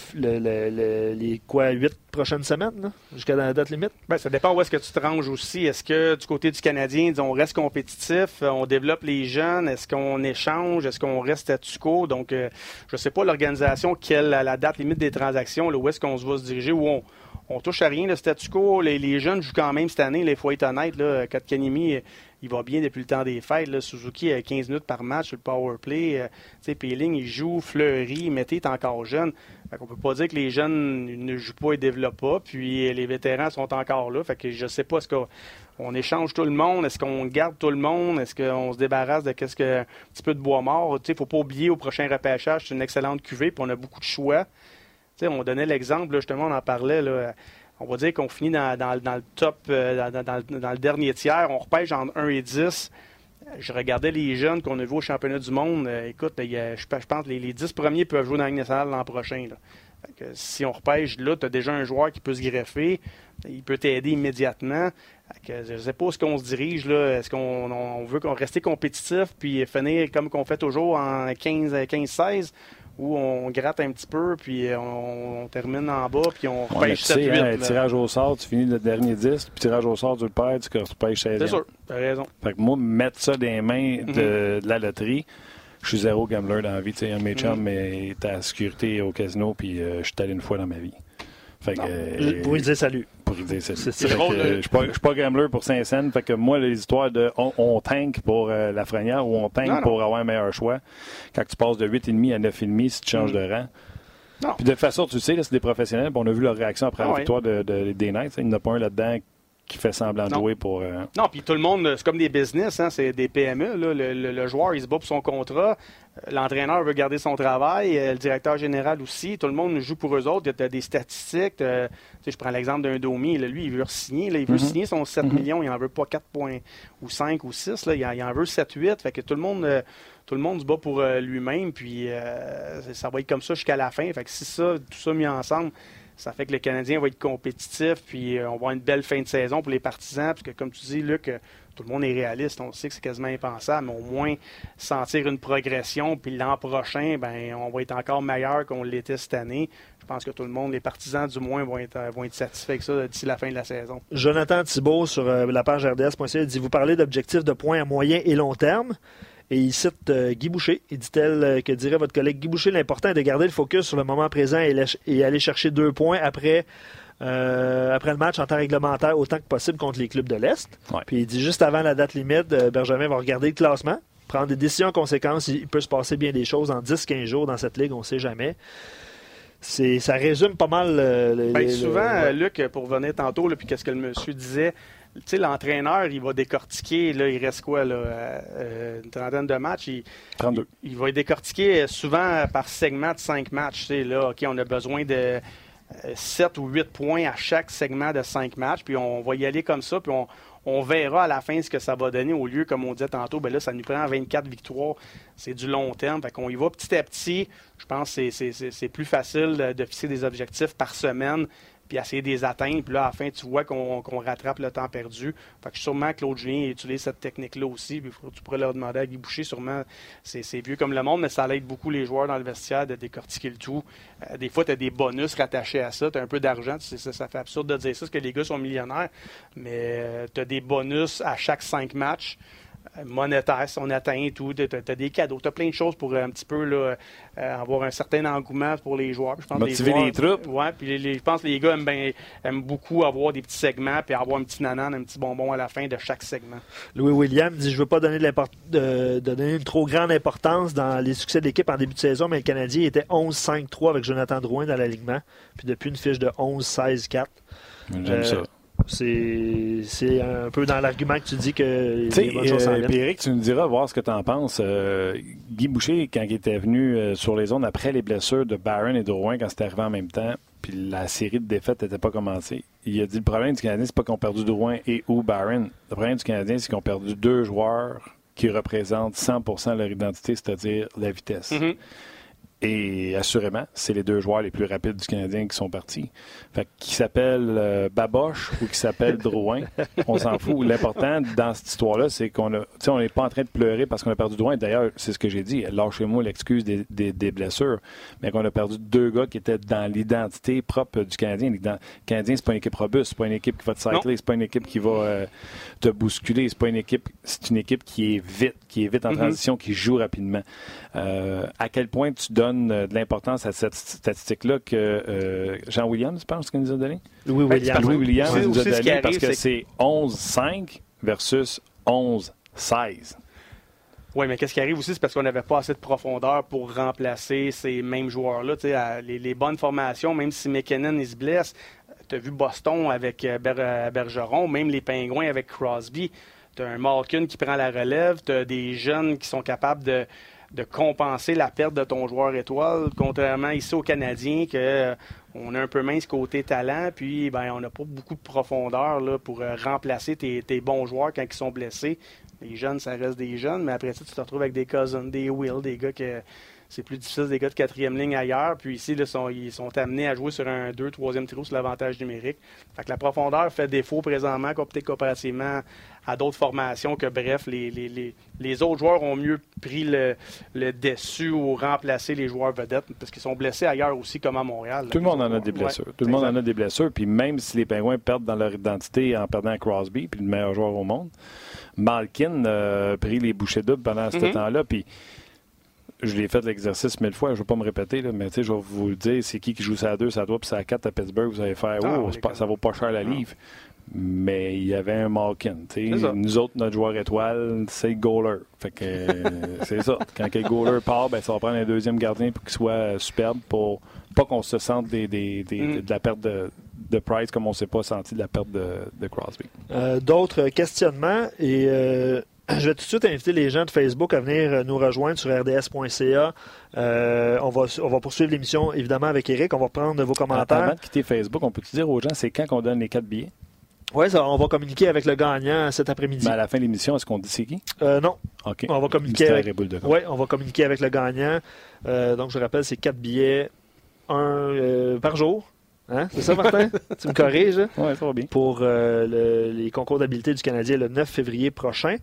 les quoi, huit prochaines semaines, jusqu'à la date limite? Ben, ça dépend où est-ce que tu te ranges aussi. Est-ce que du côté du Canadien, on reste compétitif, euh, on développe les jeunes, est-ce qu'on échange, est-ce qu'on reste à quo? Donc, euh, je sais pas l'organisation, quelle la date limite des transactions, où est-ce qu'on va se diriger, où on, on touche à rien, le statu quo. Les, jeunes jouent quand même cette année, il faut être honnête. Là, Kanimi, il va bien depuis le temps des fêtes. Suzuki a 15 minutes par match sur le power play. Euh, Péling, il joue, Fleury, Mété est encore jeune. On ne peut pas dire que les jeunes ne jouent pas et développent pas. Puis les vétérans sont encore là. Fait que je sais pas, est-ce qu'on échange tout le monde? Est-ce qu'on garde tout le monde? Est-ce qu'on se débarrasse de qu'est-ce que, un petit peu de bois mort? Il ne faut pas oublier au prochain repêchage, c'est une excellente cuvée, puis on a beaucoup de choix on donnait l'exemple, justement, on en parlait. Là, on va dire qu'on finit dans, le top, euh, dans, le dernier tiers. On repêche en 1 et 10. Je regardais les jeunes qu'on a vus au championnat du monde. Euh, écoute, je, pense que les, 10 premiers peuvent jouer dans la nationale l'an prochain. si on repêche, là, tu as déjà un joueur qui peut se greffer. Il peut t'aider immédiatement. je ne sais pas où est-ce qu'on se dirige. Est-ce qu'on veut rester compétitif puis finir comme qu'on fait toujours en 15-16 où on gratte un petit peu, puis on, termine en bas, puis on repêche 7-8. Hein, tirage au sort, tu finis le dernier 10, puis tirage au sort, tu le perds, tu repêches 16 C'est sûr, t'as raison. Fait que moi, mettre ça dans les mains de, mhm. la loterie, je suis zéro gambler dans la vie. Un de mes chums mhm. est à la sécurité au casino, puis euh, je suis allé une fois dans ma vie. Fait que, euh, pour lui dire salut. Pour lui dire salut. C'est drôle. Je ne suis pas gambler pour Saint-Saëns. Fait que moi, les histoires de on, tank pour euh, la Frenière ou on tank pour avoir un meilleur choix, quand tu passes de 8,5 à 9,5 si tu changes mm. de rang. Puis de toute façon, tu sais, c'est des professionnels. On a vu leur réaction après la ah victoire de, des Knights. Il n'y en a pas un là-dedans qui fait semblant de jouer pour. Euh, non, puis tout le monde, c'est comme des business, hein, c'est des PME. Le, joueur, il se bat pour son contrat. Euh, l'entraîneur veut garder son travail, euh, le directeur général aussi. Tout le monde joue pour eux autres. Il y a des statistiques. je prends l'exemple d'un Domi. lui, il veut signer. il veut mm-hmm. signer son 7 mm-hmm. millions. Il n'en veut pas 4 points ou 5 ou 6. Là. Il, en, veut 7, 8. Fait que tout le monde, tout le monde se bat pour lui-même. Puis ça va être comme ça jusqu'à la fin. Fait que si ça, tout ça mis ensemble, ça fait que le Canadien va être compétitif, puis euh, on va avoir une belle fin de saison pour les partisans, parce que comme tu dis, Luc, euh, tout le monde est réaliste. On sait que c'est quasiment impensable, mais au moins sentir une progression, puis l'an prochain, ben, on va être encore meilleur qu'on l'était cette année. Je pense que tout le monde, les partisans du moins, vont être, vont être satisfaits avec ça d'ici la fin de la saison. Jonathan Thibault sur euh, la page RDS.ca dit Vous parlez d'objectifs de points à moyen et long terme. Et il cite euh, Guy Boucher. Il dit-elle euh, que dirait votre collègue Guy Boucher, l'important est de garder le focus sur le moment présent et, aller chercher deux points après, euh, après le match en temps réglementaire autant que possible contre les clubs de l'Est. Puis il dit juste avant la date limite, Benjamin va regarder le classement, prendre des décisions en conséquence. Il peut se passer bien des choses en 10-15 jours dans cette ligue, on ne sait jamais. ça résume pas mal. Ben, souvent, Luc, pour venir tantôt, puis qu'est-ce que le monsieur disait, l'entraîneur, il va décortiquer, là, il reste quoi, là, euh, une trentaine de matchs? Il, 32. Il, va décortiquer souvent par segment de cinq matchs. Là, OK, on a besoin de 7 euh, ou 8 points à chaque segment de cinq matchs, puis on va y aller comme ça, puis on, verra à la fin ce que ça va donner au lieu, comme on disait tantôt, ben là, ça nous prend 24 victoires. C'est du long terme. Fait qu'on y va petit à petit. Je pense que c'est plus facile de fixer des objectifs par semaine puis essayer de les atteindre. Puis là, à la fin, tu vois qu'on rattrape le temps perdu. Fait que sûrement Claude Julien utilise cette technique-là aussi. Puis tu pourrais leur demander à Guy Boucher, sûrement, c'est vieux comme le monde, mais ça aide beaucoup les joueurs dans le vestiaire de décortiquer le tout. Euh, des fois, tu as des bonus rattachés à ça. Tu as un peu d'argent. Ça, fait absurde de dire ça, parce que les gars sont millionnaires. Mais euh, tu as des bonus à chaque cinq matchs monétaire, si on atteint tout. Tu as, des cadeaux. Tu as plein de choses pour euh, un petit peu là, euh, avoir un certain engouement pour les joueurs. Je pense Motiver les, troupes. Ouais, puis je pense que les gars aiment, beaucoup avoir des petits segments puis avoir un petit nanan, un petit bonbon à la fin de chaque segment. Louis William dit Je ne veux pas donner, de, donner une trop grande importance dans les succès de l'équipe en début de saison, mais le Canadien était 11-5-3 avec Jonathan Drouin dans l'alignement. Puis depuis une fiche de 11-16-4. J'aime ça. C'est un peu dans l'argument que tu dis que les bonnes choses euh, Eric, tu nous diras voir ce que tu en penses. Euh, Guy Boucher, quand il était venu euh, sur les zones après les blessures de Barron et de Rouen, quand c'était arrivé en même temps, puis la série de défaites n'était pas commencée, il a dit le problème du Canadien, c'est pas qu'on a perdu Drouin et ou Barron. Le problème du Canadien, c'est qu'on a perdu deux joueurs qui représentent 100 de leur identité, c'est-à-dire la vitesse. Mm-hmm. Et assurément, c'est les deux joueurs les plus rapides du Canadien qui sont partis. Fait qui s'appelle euh, Baboche ou qui s'appelle Drouin, on s'en fout. L'important dans cette histoire-là, c'est qu'on a, on n'est pas en train de pleurer parce qu'on a perdu Drouin. D'ailleurs, c'est ce que j'ai dit. Lâchez-moi l'excuse des, des, blessures, mais qu'on a perdu deux gars qui étaient dans l'identité propre du Canadien. Le Canadien, c'est pas une équipe robuste, c'est pas une équipe qui va te cycler, c'est pas une équipe qui va euh, te bousculer, c'est pas une équipe, c'est une équipe qui est vite, qui est vite en mm-hmm. transition, qui joue rapidement. Euh, à quel point tu donnes euh, de l'importance à cette statistique-là que euh, Jean Williams, je pense, qu'il nous a donné? Louis Williams. Louis Williams nous a donné parce que c'est 11-5 versus 11-16. Oui, mais qu'est-ce qui arrive aussi, c'est parce qu'on n'avait pas assez de profondeur pour remplacer ces mêmes joueurs-là. Les, les, bonnes formations, même si McKinnon il se blesse, tu as vu Boston avec Bergeron, même les Pingouins avec Crosby. Tu as un Malkin qui prend la relève, tu as des jeunes qui sont capables de, compenser la perte de ton joueur étoile, contrairement ici aux Canadiens, que euh, on a un peu mince côté talent, puis ben, on n'a pas beaucoup de profondeur là, pour euh, remplacer tes, bons joueurs quand ils sont blessés. Les jeunes, ça reste des jeunes, mais après ça, tu te retrouves avec des Cousins, des Will, des gars que c'est plus difficile des gars de quatrième ligne ailleurs. Puis ici, sont, ils sont amenés à jouer sur un 2 troisième trio sur l'avantage numérique. Fait que la profondeur fait défaut présentement, peut-être comparativement à d'autres formations que, bref, les, les, les, autres joueurs ont mieux pris le, le dessus ou remplacé les joueurs vedettes parce qu'ils sont blessés ailleurs aussi, comme à Montréal. Tout le monde en a des blessures. Tout le monde en a des blessures. Puis même si les Pingouins perdent dans leur identité en perdant Crosby, puis le meilleur joueur au monde, Malkin a pris les bouchées doubles pendant ce mm-hmm. temps-là. Puis je l'ai fait l'exercice mille fois, je ne vais pas me répéter, là, mais je vais vous le dire, c'est qui qui joue ça à 2, ça à 3, puis ça à 4 à Pittsburgh, vous allez faire, ah, oh, ça vaut pas cher la livre. Mais il y avait un Malkin. Nous autres, notre joueur étoile, c'est le goaler. Fait que c'est ça. Quand le goaler part, ben, ça va prendre un deuxième gardien pour qu'il soit superbe pour pas qu'on se sente des, des, mm. de la perte de, de Price comme on ne s'est pas senti de la perte de, de Crosby. Euh, d'autres questionnements et euh, je vais tout de suite inviter les gens de Facebook à venir nous rejoindre sur rds.ca. Euh, on, va, on va poursuivre l'émission évidemment avec Eric. On va prendre vos commentaires. Avant de quitter Facebook, on peut dire aux gens c'est quand qu'on donne les quatre billets? Oui, on va communiquer avec le gagnant cet après-midi. Mais à la fin de l'émission, est-ce qu'on dit c'est qui? non. OK. On va communiquer avec... Oui, on va communiquer avec le gagnant. donc, je rappelle, c'est quatre billets, un par jour. Hein? C'est ça, Martin? tu me corriges? Oui, ça va bien. Pour euh, les concours d'habileté du Canadien le 9 février prochain.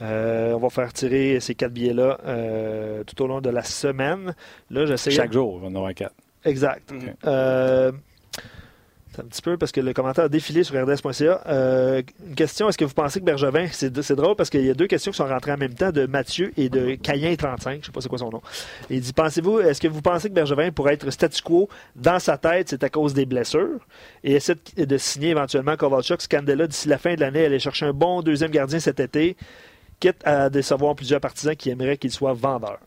Euh, on va faire tirer ces quatre billets-là euh, tout au long de la semaine. Là, Chaque jour, on en aura quatre. Exact. Un petit peu parce que le commentaire a défilé sur rds.ca. Euh, une question, est-ce que vous pensez que Bergevin, c'est, drôle parce qu'il y a deux questions qui sont rentrées en même temps de Mathieu et de Cayen 35, je sais pas c'est quoi son nom. il dit, pensez-vous, est-ce que vous pensez que Bergevin pourrait être statu quo dans sa tête, c'est à cause des blessures? Et essaie de, signer éventuellement Kovalchuk, Scandella d'ici la fin de l'année, aller chercher un bon deuxième gardien cet été, quitte à décevoir plusieurs partisans qui aimeraient qu'il soit vendeur?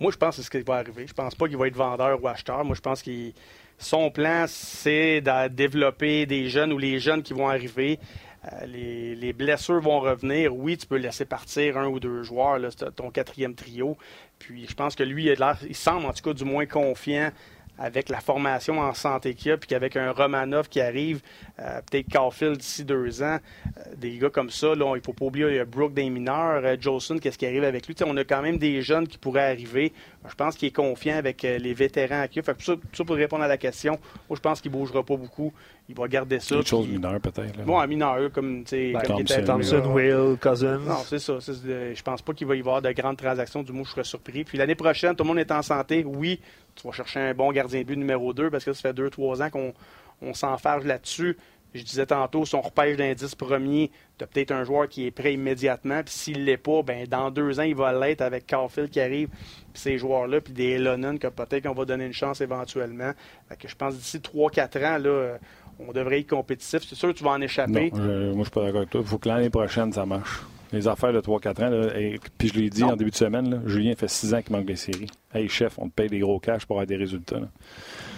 Moi, je pense que c'est ce qui va arriver. Je pense pas qu'il va être vendeur ou acheteur. Moi, je pense qu'il son plan, c'est de développer des jeunes ou les jeunes qui vont arriver. Euh, les, blessures vont revenir. Oui, tu peux laisser partir un ou deux joueurs, là, ton quatrième trio. Puis je pense que lui, il, il semble en tout cas du moins confiant avec la formation en santé qu'il y a, puis qu'avec un Romanov qui arrive, euh, peut-être Caulfield d'ici deux ans, euh, des gars comme ça, là, il faut pas oublier, il y a Brooke des mineurs, euh, Jolson, qu'est-ce qui arrive avec lui? on a quand même des jeunes qui pourraient arriver. Je pense qu'il est confiant avec les vétérans à Fait que ça, pour répondre à la question, je pense qu'il ne bougera pas beaucoup. Il va garder ça. Des choses mineures, peut-être. Bon, un mineur, comme, ben, comme Thompson, Thompson Will, Cousins. Non, c'est ça. je pense pas qu'il va y avoir de grandes transactions. Du moins, je serais surpris. Puis l'année prochaine, tout le monde est en santé. Oui, tu vas chercher un bon gardien de but numéro 2 parce que ça fait 2-3 ans qu'on on, s'enfarge là-dessus. Je disais tantôt, si on repêche l'indice premier, tu as peut-être un joueur qui est prêt immédiatement. Puis s'il ne l'est pas, ben, dans deux ans, il va l'être avec Caulfield qui arrive, puis ces joueurs-là, puis des Elonen que peut-être qu'on va donner une chance éventuellement. que je pense d'ici 3-4 ans, là, on devrait être compétitif. C'est sûr que tu vas en échapper. Non, moi, je suis pas d'accord avec toi. Il faut que l'année prochaine, ça marche. Les affaires de 3-4 ans, là, et, puis je l'ai dit en début de semaine, là, Julien fait 6 ans qu'il manque des séries. Hey, chef, on te paye des gros cash pour avoir des résultats.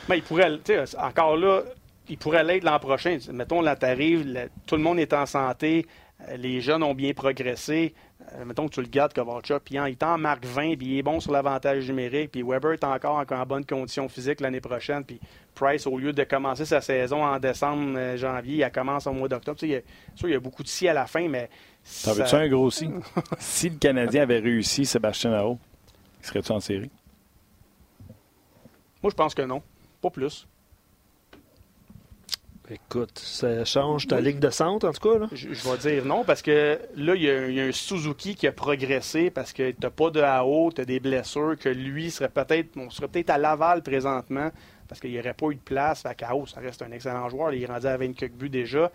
Mais il pourrait, encore là, il pourrait l'être l'an prochain. Mettons, là, t'arrives, tout le monde est en santé, euh, les jeunes ont bien progressé. Euh, mettons que tu le gardes, Kovalchuk, puis il t'en marque 20, puis il est bon sur l'avantage numérique, puis Weber est encore en, bonne condition physique l'année prochaine, puis Price, au lieu de commencer sa saison en décembre, euh, janvier, elle commence au mois d'octobre. Tu sais, il y a beaucoup de si à la fin, mais ça veut-tu un gros si? si le Canadien avait réussi Sébastien Nao, serait-tu en série? Moi, je pense que non. Pas plus. Écoute, ça change ta ligne de centre, en tout cas. Là? Je, vais dire non, parce que là, il y, a, un Suzuki qui a progressé parce que tu n'as pas de AO, tu as des blessures, que lui serait peut-être on serait peut-être à Laval présentement parce qu'il n'y aurait pas eu de place. Fait AO, ça reste un excellent joueur. Il est rendu à 24 buts déjà.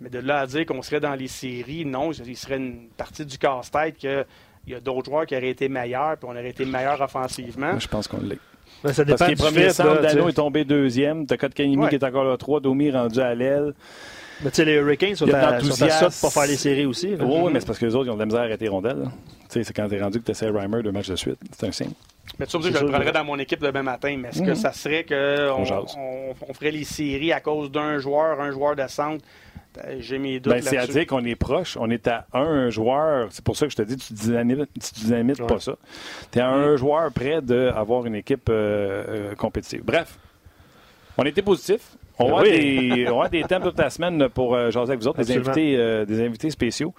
Mais de là à dire qu'on serait dans les séries, non, il serait une partie du casse-tête qu'il y a d'autres joueurs qui auraient été meilleurs, puis on aurait été meilleurs offensivement. je pense qu'on l'est. Ben, ça dépend Parce que premier centre, Dano est tombé deuxième. T'as Kotkaniemi ouais. qui est encore là trois. Domi rendu à l'aile. Mais tu sais, les Hurricanes sont à, sont à pour faire les séries aussi. Oui, oui, mais c'est parce que les autres, ils ont de la misère à arrêter rondelles. Tu sais, c'est quand t'es rendu que tu essaies Reimer deux matchs de suite. C'est un signe. Mais tu sais, je le prendrais dans mon équipe demain matin. Mais est-ce que mhm. ça serait qu'on on, on, ferait les séries à cause d'un joueur, un joueur de centre? Ben, j'ai mes doutes. Ben, c'est à dire qu'on est proche. On est à un joueur. C'est pour ça que je te dis, tu dynamites, tu dynamites pas ça. Tu es à un joueur près d'avoir une équipe euh, euh, compétitive. Bref, on était positif. On, va des, on des thèmes toute la semaine pour euh, jaser avec vous autres, des invités, des invités spéciaux.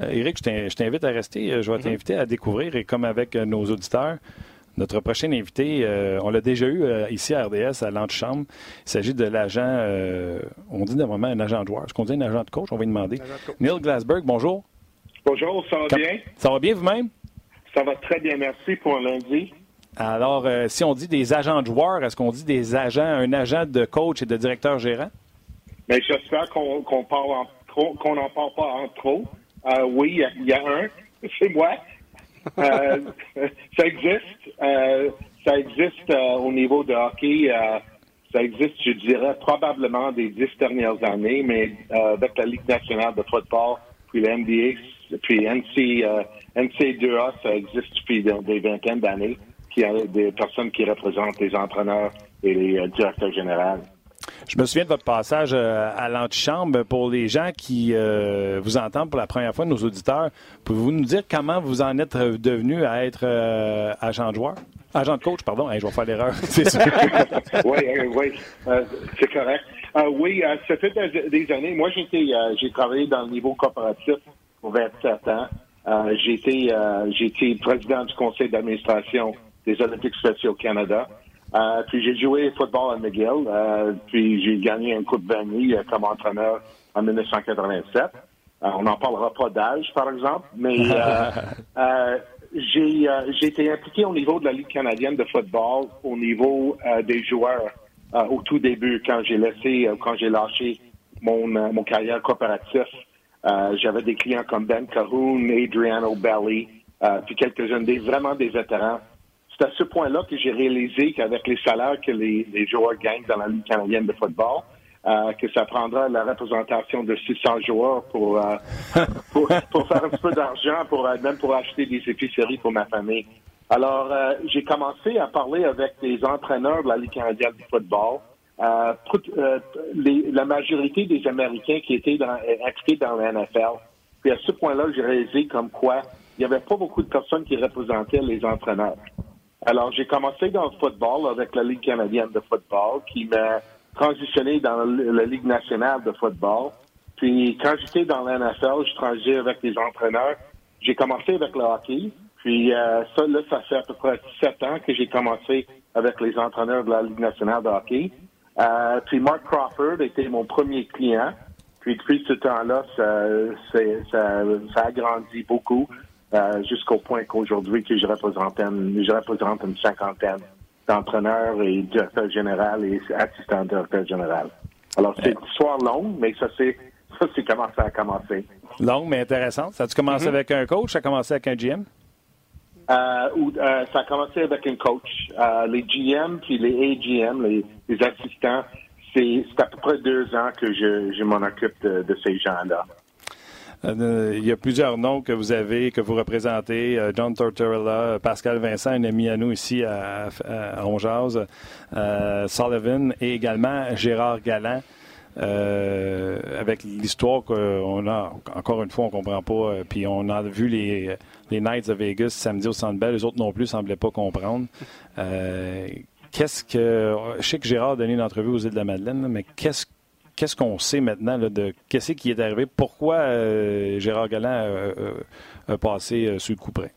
Eric, je t'invite à rester. Je vais mm-hmm. t'inviter à découvrir, et comme avec nos auditeurs, notre prochain invité, euh, on l'a déjà eu euh, ici à RDS, à l'antichambre. Il s'agit de l'agent, euh, on dit normalement un agent de joueur. Est-ce qu'on dit un agent de coach? On va lui demander. Neil Glasberg, bonjour. Bonjour, ça va bien? Ça va bien vous-même? Ça va très bien, merci pour un lundi. Alors, si on dit des agents de joueurs, est-ce qu'on dit des agents, un agent de coach et de directeur gérant? Bien, j'espère qu'on qu'on n'en parle pas en trop. oui, il y, a un, c'est moi. Euh, ça existe. Euh, ça existe euh, au niveau de hockey. ça existe, je dirais, probablement des dix dernières années, mais avec la Ligue nationale de football, puis la NBA, puis NC, NC2A, ça existe depuis des, vingtaines d'années, qui a des personnes qui représentent les entraîneurs et les directeurs généraux. Je me souviens de votre passage euh, à l'antichambre. Pour les gens qui euh, vous entendent pour la première fois, nos auditeurs, pouvez-vous nous dire comment vous en êtes devenu à être euh, agent de joueur? Agent de coach, pardon. je vais faire l'erreur, oui, oui, c'est correct. oui, ça fait des, années. Moi, j'ai travaillé dans le niveau coopératif pour 27 ans. j'ai été président du conseil d'administration des Olympiques spéciaux au Canada. Euh, puis j'ai joué football à McGill, euh, puis j'ai gagné un Coupe Vanille euh, comme entraîneur en 1987. on n'en parlera pas d'âge, par exemple, mais j'ai été impliqué au niveau de la Ligue canadienne de football, au niveau des joueurs au tout début, quand j'ai laissé, quand j'ai lâché mon, mon carrière coopératif. J'avais des clients comme Ben Cahoon, Adriano Belli, puis quelques-uns des vraiment des vétérans c'est à ce point-là que j'ai réalisé qu'avec les salaires que les, joueurs gagnent dans la Ligue canadienne de football, euh, que ça prendra la représentation de 600 joueurs pour, euh, pour, faire un petit peu d'argent, pour euh, même pour acheter des épiceries pour ma famille. Alors, j'ai commencé à parler avec des entraîneurs de la Ligue canadienne de football. la majorité des Américains qui étaient dans, dans la NFL. Puis à ce point-là, j'ai réalisé comme quoi il n'y avait pas beaucoup de personnes qui représentaient les entraîneurs. Alors, j'ai commencé dans le football avec la Ligue canadienne de football qui m'a transitionné dans la Ligue nationale de football. Puis, quand j'étais dans l'NFL, je transitais avec les entraîneurs. J'ai commencé avec le hockey. Puis, euh, ça, là, ça fait à peu près sept ans que j'ai commencé avec les entraîneurs de la Ligue nationale de hockey. Euh, puis, Mark Crawford était mon premier client. Puis, depuis ce temps-là, ça, ça a grandi beaucoup. Euh, jusqu'au point qu'aujourd'hui que je représente une, je représente une cinquantaine d'entraîneurs et directeurs généraux et assistants directeurs généraux. Alors, c'est une histoire longue, mais ça, c'est, ça, c'est comment ça a commencé. Longue, mais intéressante. Ça a-tu commencé mm-hmm. avec un coach? Ça a commencé avec un GM? Euh, euh, ça a commencé avec un coach. Euh, les GM puis les AGM, les, les assistants, c'est, c'est à peu près deux ans que je, je m'en occupe de, de ces gens-là. Euh, il y a plusieurs noms que vous avez, que vous représentez. Euh, John Tortorella, Pascal Vincent, un ami à nous ici à, à, euh, Sullivan et également Gérard Galland. avec l'histoire qu'on a, encore une fois, on comprend pas. puis on a vu les, Knights de Vegas samedi au Centre Bell. Les autres non plus semblaient pas comprendre. qu'est-ce que... Je sais que Gérard a donné une entrevue aux îles de la Madeleine, mais qu'est-ce qu'est-ce qu'on sait maintenant de qu'est-ce qui est arrivé? Pourquoi euh, Gérard Galland a, passé euh, sous le coup près?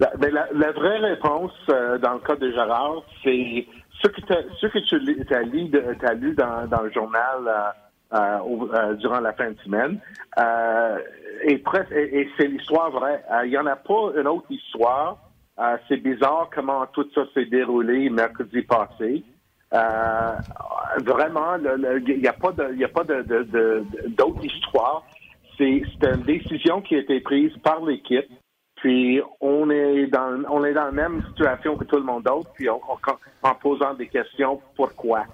La, ben, vraie réponse euh, dans le cas de Gérard, c'est ce que, tu as, lu, dans, le journal durant la fin de semaine. et c'est l'histoire vraie. Il n'y en a pas une autre histoire. c'est bizarre comment tout ça s'est déroulé mercredi passé. Euh, vraiment, il n'y a pas de, y a pas de, d'autre histoire. C'est, une décision qui a été prise par l'équipe. Puis on est dans, on est dans la même situation que tout le monde d'autre. Puis en posant des questions, pourquoi?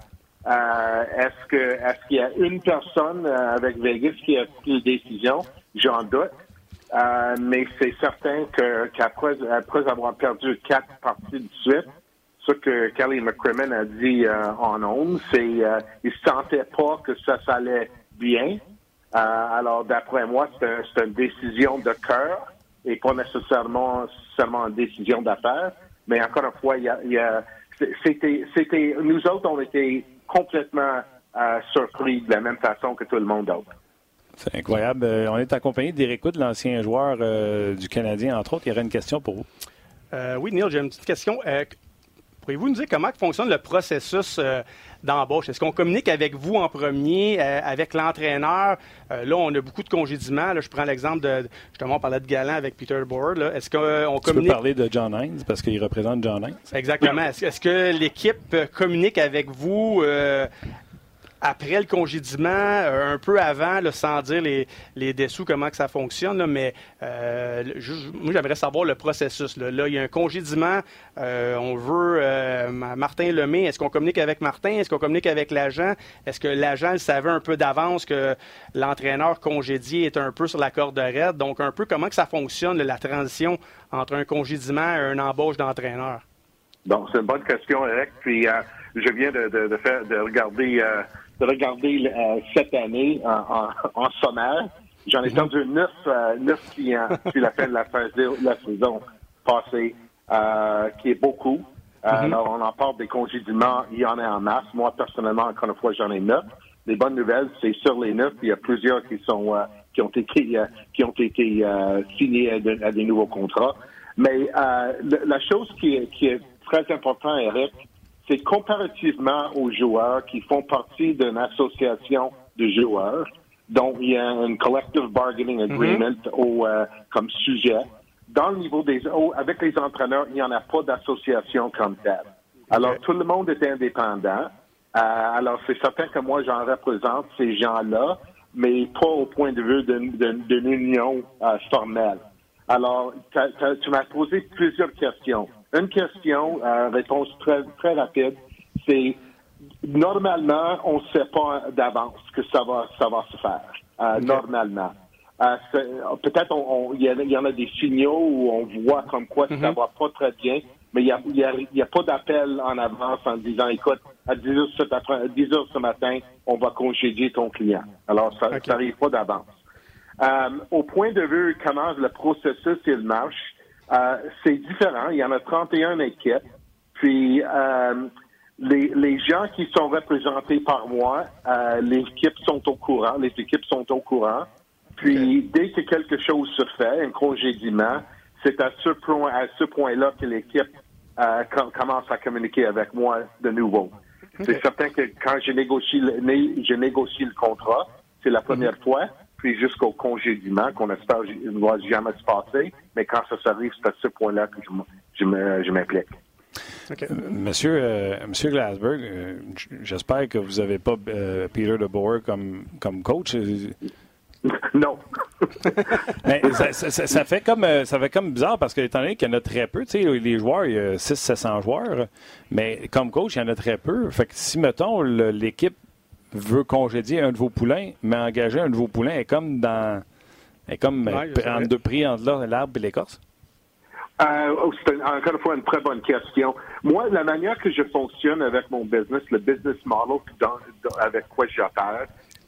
Euh, Est-ce que, est-ce qu'il y a une personne euh, avec Vegas qui a pris la décision? J'en doute. mais c'est certain que qu'après après avoir perdu quatre parties de suite, ce que Kelly McCrimmon a dit euh, en ondes, c'est euh, il sentait pas que ça s'allait bien. Euh, alors, d'après moi, c'est une décision de cœur et pas nécessairement seulement une décision d'affaires. Mais encore une fois, il y a, c'était, c'était, nous autres, on était complètement euh, surpris de la même façon que tout le monde d'autre. C'est incroyable. on est accompagné d'Éric Wood, l'ancien joueur du Canadien, entre autres. Il y aurait une question pour vous. oui, Neil, j'ai une petite question. Pourriez-vous nous dire comment fonctionne le processus euh, d'embauche? Est-ce qu'on communique avec vous en premier, euh, avec l'entraîneur? Euh, là, on a beaucoup de congédiements. Là, je prends l'exemple de, justement, on parlait de Galant avec Peter Board. Est-ce qu'on communique... Tu peux parler de John Hines parce qu'il représente John Hines. Exactement. Est-ce que l'équipe communique avec vous après le congédiement, euh, un peu avant, sans dire les, dessous, comment que ça fonctionne, mais euh, moi, j'aimerais savoir le processus. Là, il y a un congédiement, euh, on veut Martin Lemay. Est-ce qu'on communique avec Martin? Est-ce qu'on communique avec l'agent? Est-ce que l'agent savait un peu d'avance que l'entraîneur congédié est un peu sur la corde raide? Donc, un peu comment que ça fonctionne, la transition entre un congédiement et une embauche d'entraîneur? Donc, c'est une bonne question, Eric. Puis, je viens de, faire, de regarder, de regarder euh, cette année en, en, en sommaire. J'en ai perdu neuf, euh, neuf clients depuis la fin de la, saison- la saison passée, euh, qui est beaucoup. Euh, Alors, on en parle des congédiements, il y en a en masse. Moi, personnellement, encore une fois, j'en ai neuf. Les bonnes nouvelles, c'est sur les neuf, il y a plusieurs qui sont euh, qui ont été euh, qui ont été euh, signés à, de- à des nouveaux contrats. Mais euh, la chose qui est, qui est très importante, Eric, c'est comparativement aux joueurs qui font partie d'une association de joueurs, dont il y a un collective bargaining agreement au, euh, comme sujet. Dans le niveau des au- avec les entraîneurs, il n'y en a pas d'association comme telle. Alors tout le monde est indépendant. Euh, alors c'est certain que moi j'en représente ces gens-là, mais pas au point de vue d'une union euh, formelle. Alors, tu m'as posé plusieurs questions. Une question, euh, réponse très, très rapide, c'est normalement, on ne sait pas d'avance que ça va, ça va se faire. euh, Normalement. Euh, Peut-être on- on- il y, en a des signaux où on voit comme quoi ça va pas très bien, mais il n'y a, il y a- il y a pas d'appel en avance en disant, écoute, à 10 heures, cet après- à 10 heures ce matin, on va congédier ton client. Alors, ça n'arrive pas d'avance. Euh, au point de vue comment le processus il marche, euh, c'est différent. Il y en a 31 équipes. Puis euh, les, les gens qui sont représentés par moi, euh, les équipes sont au courant. Les équipes sont au courant. Puis dès que quelque chose se fait, un congédiement, c'est à ce point à ce point-là que l'équipe euh, com- commence à communiquer avec moi de nouveau. C'est certain que quand je négocie le, je négocie le contrat, c'est la première fois, puis jusqu'au congédiement qu'on espère ne va jamais se passer. Mais quand ça s'arrive, c'est à ce point-là que je, m'implique. Monsieur, euh, Monsieur Glasberg, euh, j'espère que vous n'avez pas euh, Peter DeBoer comme, comme coach. non. Mais ça, ça- ça- ça fait comme, euh, ça fait comme bizarre parce que, étant donné qu'il y en a très peu, tu sais, les joueurs, il y a 600-700 joueurs, mais comme coach, il y en a très peu. Fait que si, mettons, l'équipe veut congédier un de vos poulains, mais engager un de vos poulains est comme dans. est comme Ouais, euh, entre deux prix entre l'arbre et l'écorce. Euh, oh, c'est encore une fois une très bonne question. Moi, la manière que je fonctionne avec mon business, le business model dans- dans- avec quoi j'opère,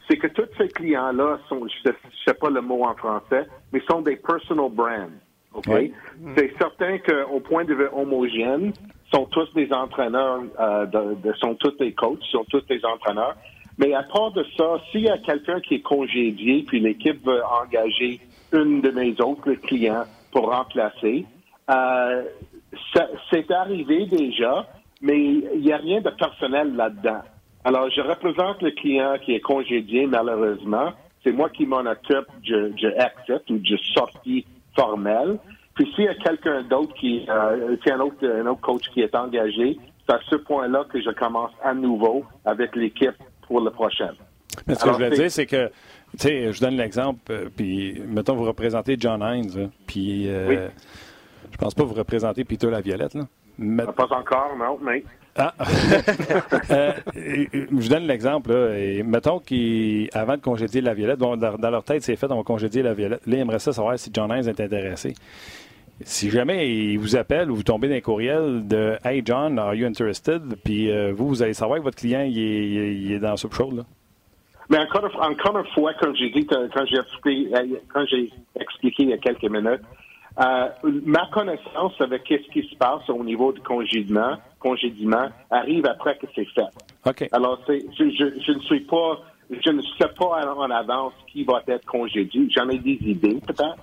c'est que tous ces clients-là sont, je sais, je sais pas le mot en français, mais sont des personal brands. OK? Oui. C'est certain qu'au point de vue homogène, sont tous des entraîneurs, euh, de, de- sont tous des coachs, sont tous des entraîneurs. Mais à part de ça, s'il y a quelqu'un qui est congédié, puis l'équipe veut engager une de mes autres clients pour remplacer, euh, c'est arrivé déjà, mais il n'y a rien de personnel là-dedans. Alors, je représente le client qui est congédié, malheureusement. C'est moi qui m'en occupe, je, je accepte ou je sortis formel. Puis s'il y a quelqu'un d'autre qui, euh, un autre, un autre coach qui est engagé, c'est à ce point-là que je commence à nouveau avec l'équipe pour le prochain. Mais ce que je c'est- dire, c'est que, tu sais, je donne l'exemple, euh, puis, mettons, vous représentez John Hines, puis, euh, Oui. je pense pas vous représentez Peter Laviolette, là. Mais- Pas encore, non, mais Ah! Euh, je donne l'exemple. là, et mettons qu'avant de congédier la Violette, bon, dans, leur tête, c'est fait, on va congédier la Violette. Là, ils aimeraient ça savoir si John Hines est intéressé. Si jamais il vous appelle ou vous tombez dans un courriel de Hey John, are you interested? Puis euh, vous, vous allez savoir que votre client il est, il est- il est dans soupe chaude. Là. Mais encore, encore une fois, comme j'ai dit, quand j'ai expliqué, quand j'ai expliqué il y a quelques minutes, euh, ma connaissance avec qu'est-ce qui se passe au niveau du congédiement, congédiement arrive après que c'est fait. Alors, c'est, je, je, je ne suis pas, je ne sais pas en, en avance qui va être congédié. J'en ai des idées, peut-être.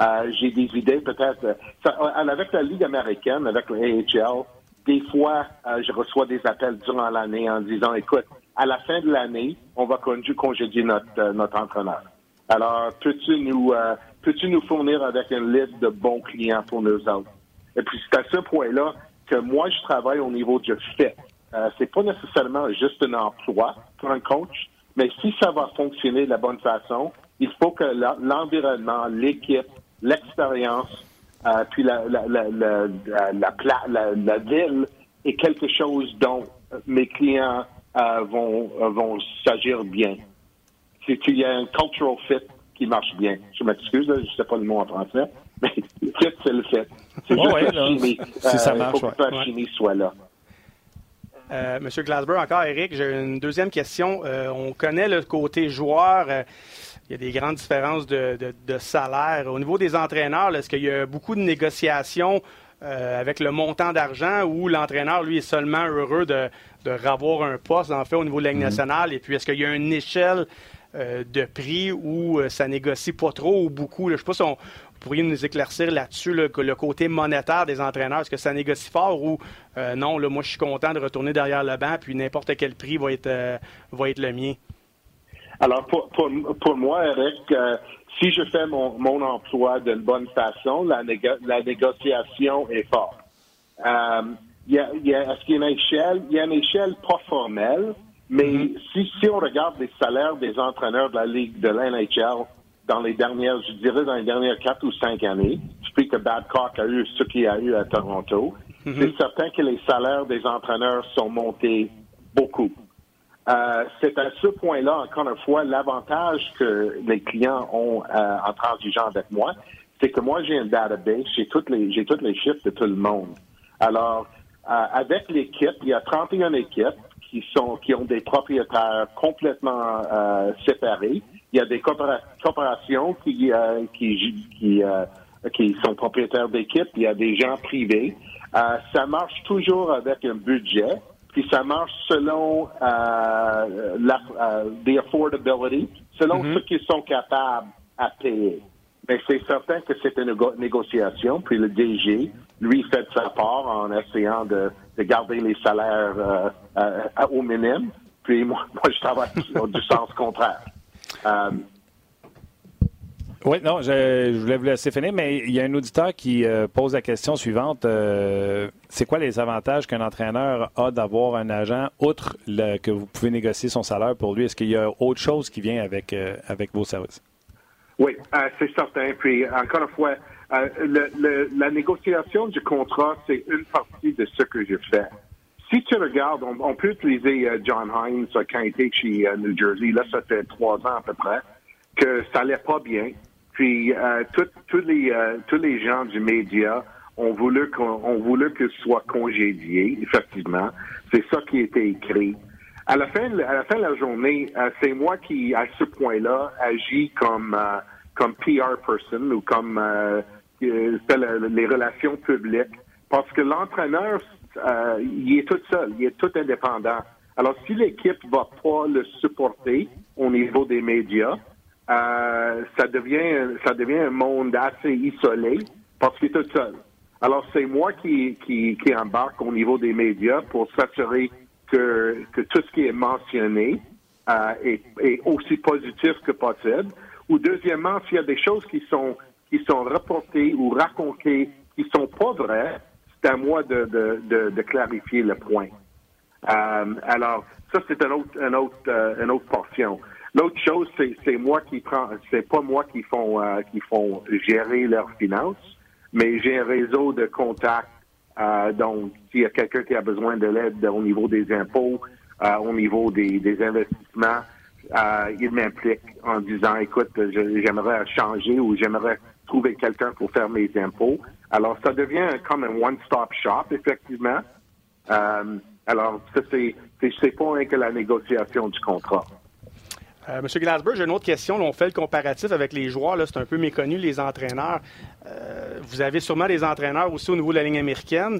Euh, j'ai des idées, peut-être. euh, euh, avec la Ligue américaine, avec le AHL, des fois, je reçois des appels durant l'année en disant, écoute, à la fin de l'année, on va con- congédier notre, euh, notre entraîneur. Alors, peux-tu nous, peux-tu nous fournir avec une liste de bons clients pour nous autres? Et puis, c'est à ce point-là que moi, je travaille au niveau du. Euh, c'est pas nécessairement juste un emploi pour un coach, mais si ça va fonctionner de la bonne façon, il faut que l'environnement, l'équipe, l'expérience, euh, puis la, la, la, la, la, la pla- la- la ville est quelque chose dont mes clients euh, vont, euh, vont s'agir bien. C'est qu'il y a un cultural fit qui marche bien. Je m'excuse, je ne sais pas le mot en français, mais le fit, c'est le fit. C'est juste ouais, la là, chimie. si ça marche, Il faut que ouais. la chimie soit là. Euh, Monsieur Glasber, encore Eric, j'ai une deuxième question. Euh, on connaît le côté joueur. Euh, il y a des grandes différences de, salaire. Au niveau des entraîneurs, est-ce qu'il y a beaucoup de négociations avec le montant d'argent ou l'entraîneur, lui, est seulement heureux de, de revoir un poste, en fait, au niveau de la Ligue mm-hmm. nationale? Et puis, est-ce qu'il y a une échelle de prix où ça négocie pas trop ou beaucoup? Je ne sais pas si on, pourriez nous éclaircir là-dessus, le, côté monétaire des entraîneurs? Est-ce que ça négocie fort ou euh, non, là, moi je suis content de retourner derrière le banc, puis n'importe quel prix va être, euh, va être le mien? Alors, pour, pour, moi, Eric, euh, si je fais mon, mon emploi d'une bonne façon, la, la négociation est forte. Il y a, est-ce qu'il y a une échelle? Il y a une échelle pas formelle, mais mm-hmm. si, si on regarde les salaires des entraîneurs de la Ligue de l'NHL, dans les dernières, je dirais dans les dernières quatre ou cinq années. Je sais que Babcock a eu ce qu'il a eu à Toronto. Mhm. C'est certain que les salaires des entraîneurs sont montés beaucoup. Euh, c'est à ce point-là, encore une fois, l'avantage que les clients ont euh, en transigeant avec moi, c'est que moi, j'ai un database, j'ai toutes les, j'ai toutes les chiffres de tout le monde. Alors, euh, avec l'équipe, il y a 31 équipes qui sont, qui ont des propriétaires complètement séparés il y a des corporations qui, euh, qui, qui, euh, qui sont propriétaires d'équipes, il y a des gens privés. Euh, ça marche toujours avec un budget, puis ça marche selon euh, la, the affordability, selon mm-hmm. ce qu'ils sont capables à payer. Mais c'est certain que c'est une négociation, puis le DG, lui, fait sa part en essayant de, de garder les salaires au minimum. Puis moi, moi je travaille du sens contraire. Euh, oui, non, je, voulais vous laisser finir, mais il y a un auditeur qui euh, pose la question suivante. Euh, c'est quoi les avantages qu'un entraîneur a d'avoir un agent, outre que vous pouvez négocier son salaire pour lui? Est-ce qu'il y a autre chose qui vient avec, avec vos services? Oui, c'est certain. Puis, encore une fois, la négociation du contrat, c'est une partie de ce que je fais si tu regardes, on, peut utiliser euh, John Hines euh, quand il était chez euh, New Jersey. Là, ça fait trois ans à peu près que ça allait pas bien. Puis tous les tous les gens du média ont voulu qu'on voulu que soit congédié. Effectivement, c'est ça qui a été écrit. À la fin à la fin de la journée, c'est moi qui à ce point-là agis comme comme PR person ou comme les relations publiques parce que l'entraîneur euh, il est tout seul, il est tout indépendant. Alors, si l'équipe va pas le supporter au niveau des médias, euh, ça devient ça devient un monde assez isolé parce qu'il est tout seul. Alors, c'est moi qui, embarque au niveau des médias pour s'assurer que, tout ce qui est mentionné euh, est, aussi positif que possible. Ou deuxièmement, s'il y a des choses qui sont qui sont reportées ou racontées qui sont pas vraies, c'est à moi de, clarifier le point. Euh, alors, ça, c'est autre, autre, une autre portion. L'autre chose, c'est, moi qui prends, c'est pas moi qui font, euh, qui font gérer leurs finances, mais j'ai un réseau de contacts. donc, s'il y a quelqu'un qui a besoin de l'aide au niveau des impôts, au niveau des, des investissements, il m'implique en disant, écoute, j'aimerais changer ou j'aimerais trouver quelqu'un pour faire mes impôts. Alors, ça devient comme un one-stop shop, effectivement. Euh, alors, ça, c'est pas que la négociation du contrat. Euh, Monsieur Glasberg, j'ai une autre question. on fait le comparatif avec les joueurs. C'est un peu méconnu, les entraîneurs. Euh, vous avez sûrement des entraîneurs aussi au niveau de la ligne américaine.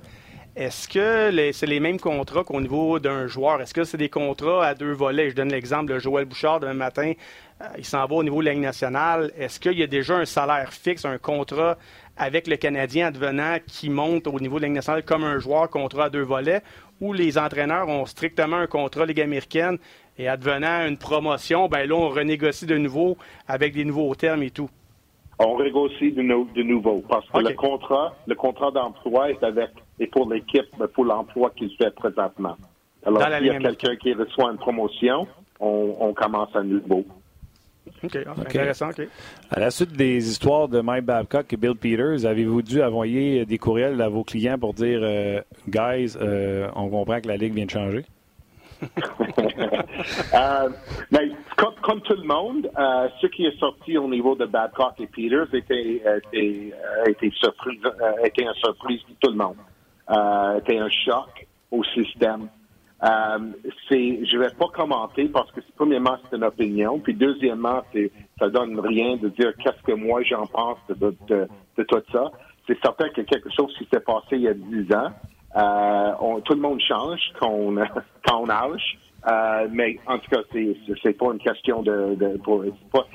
Est-ce que c'est les mêmes contrats qu'au niveau d'un joueur? Est-ce que c'est des contrats à deux volets? Je donne l'exemple de Joël Bouchard demain matin. il s'en va au niveau de la Ligue nationale. Est-ce qu'il y a déjà un salaire fixe, un contrat avec le Canadien advenant qui monte au niveau de la nationale comme un joueur contrat à deux volets, où les entraîneurs ont strictement un contrat Ligue américaine et advenant une promotion, ben là, on renégocie de nouveau avec des nouveaux termes et tout. On renégocie de, nouveau parce que le contrat, le contrat d'emploi est avec et pour l'équipe, pour l'emploi qu'il fait présentement. Alors, s'il y a quelqu'un qui reçoit une promotion, on, on commence à nouveau. OK, intéressant. OK. À la suite des histoires de Mike Babcock et Bill Peters, avez-vous dû envoyer des courriels à vos clients pour dire euh, Guys, euh, on comprend que la Ligue vient de changer? Euh, mais comme, tout le monde, euh, ce qui est sorti au niveau de Babcock et Peters était, était, surprise, était une surprise pour tout le monde. était un choc au système. Euh, c'est, vais pas commenter parce que premièrement c'est une opinion, puis deuxièmement c'est, ça donne rien de dire qu'est-ce que moi j'en pense de, de, de, tout ça. C'est certain a quelque chose qui s'est passé il y a dix ans. Euh, on, tout le monde change quand on, quand on âge, euh, mais en tout cas c'est, pas une question de, de pour, pas,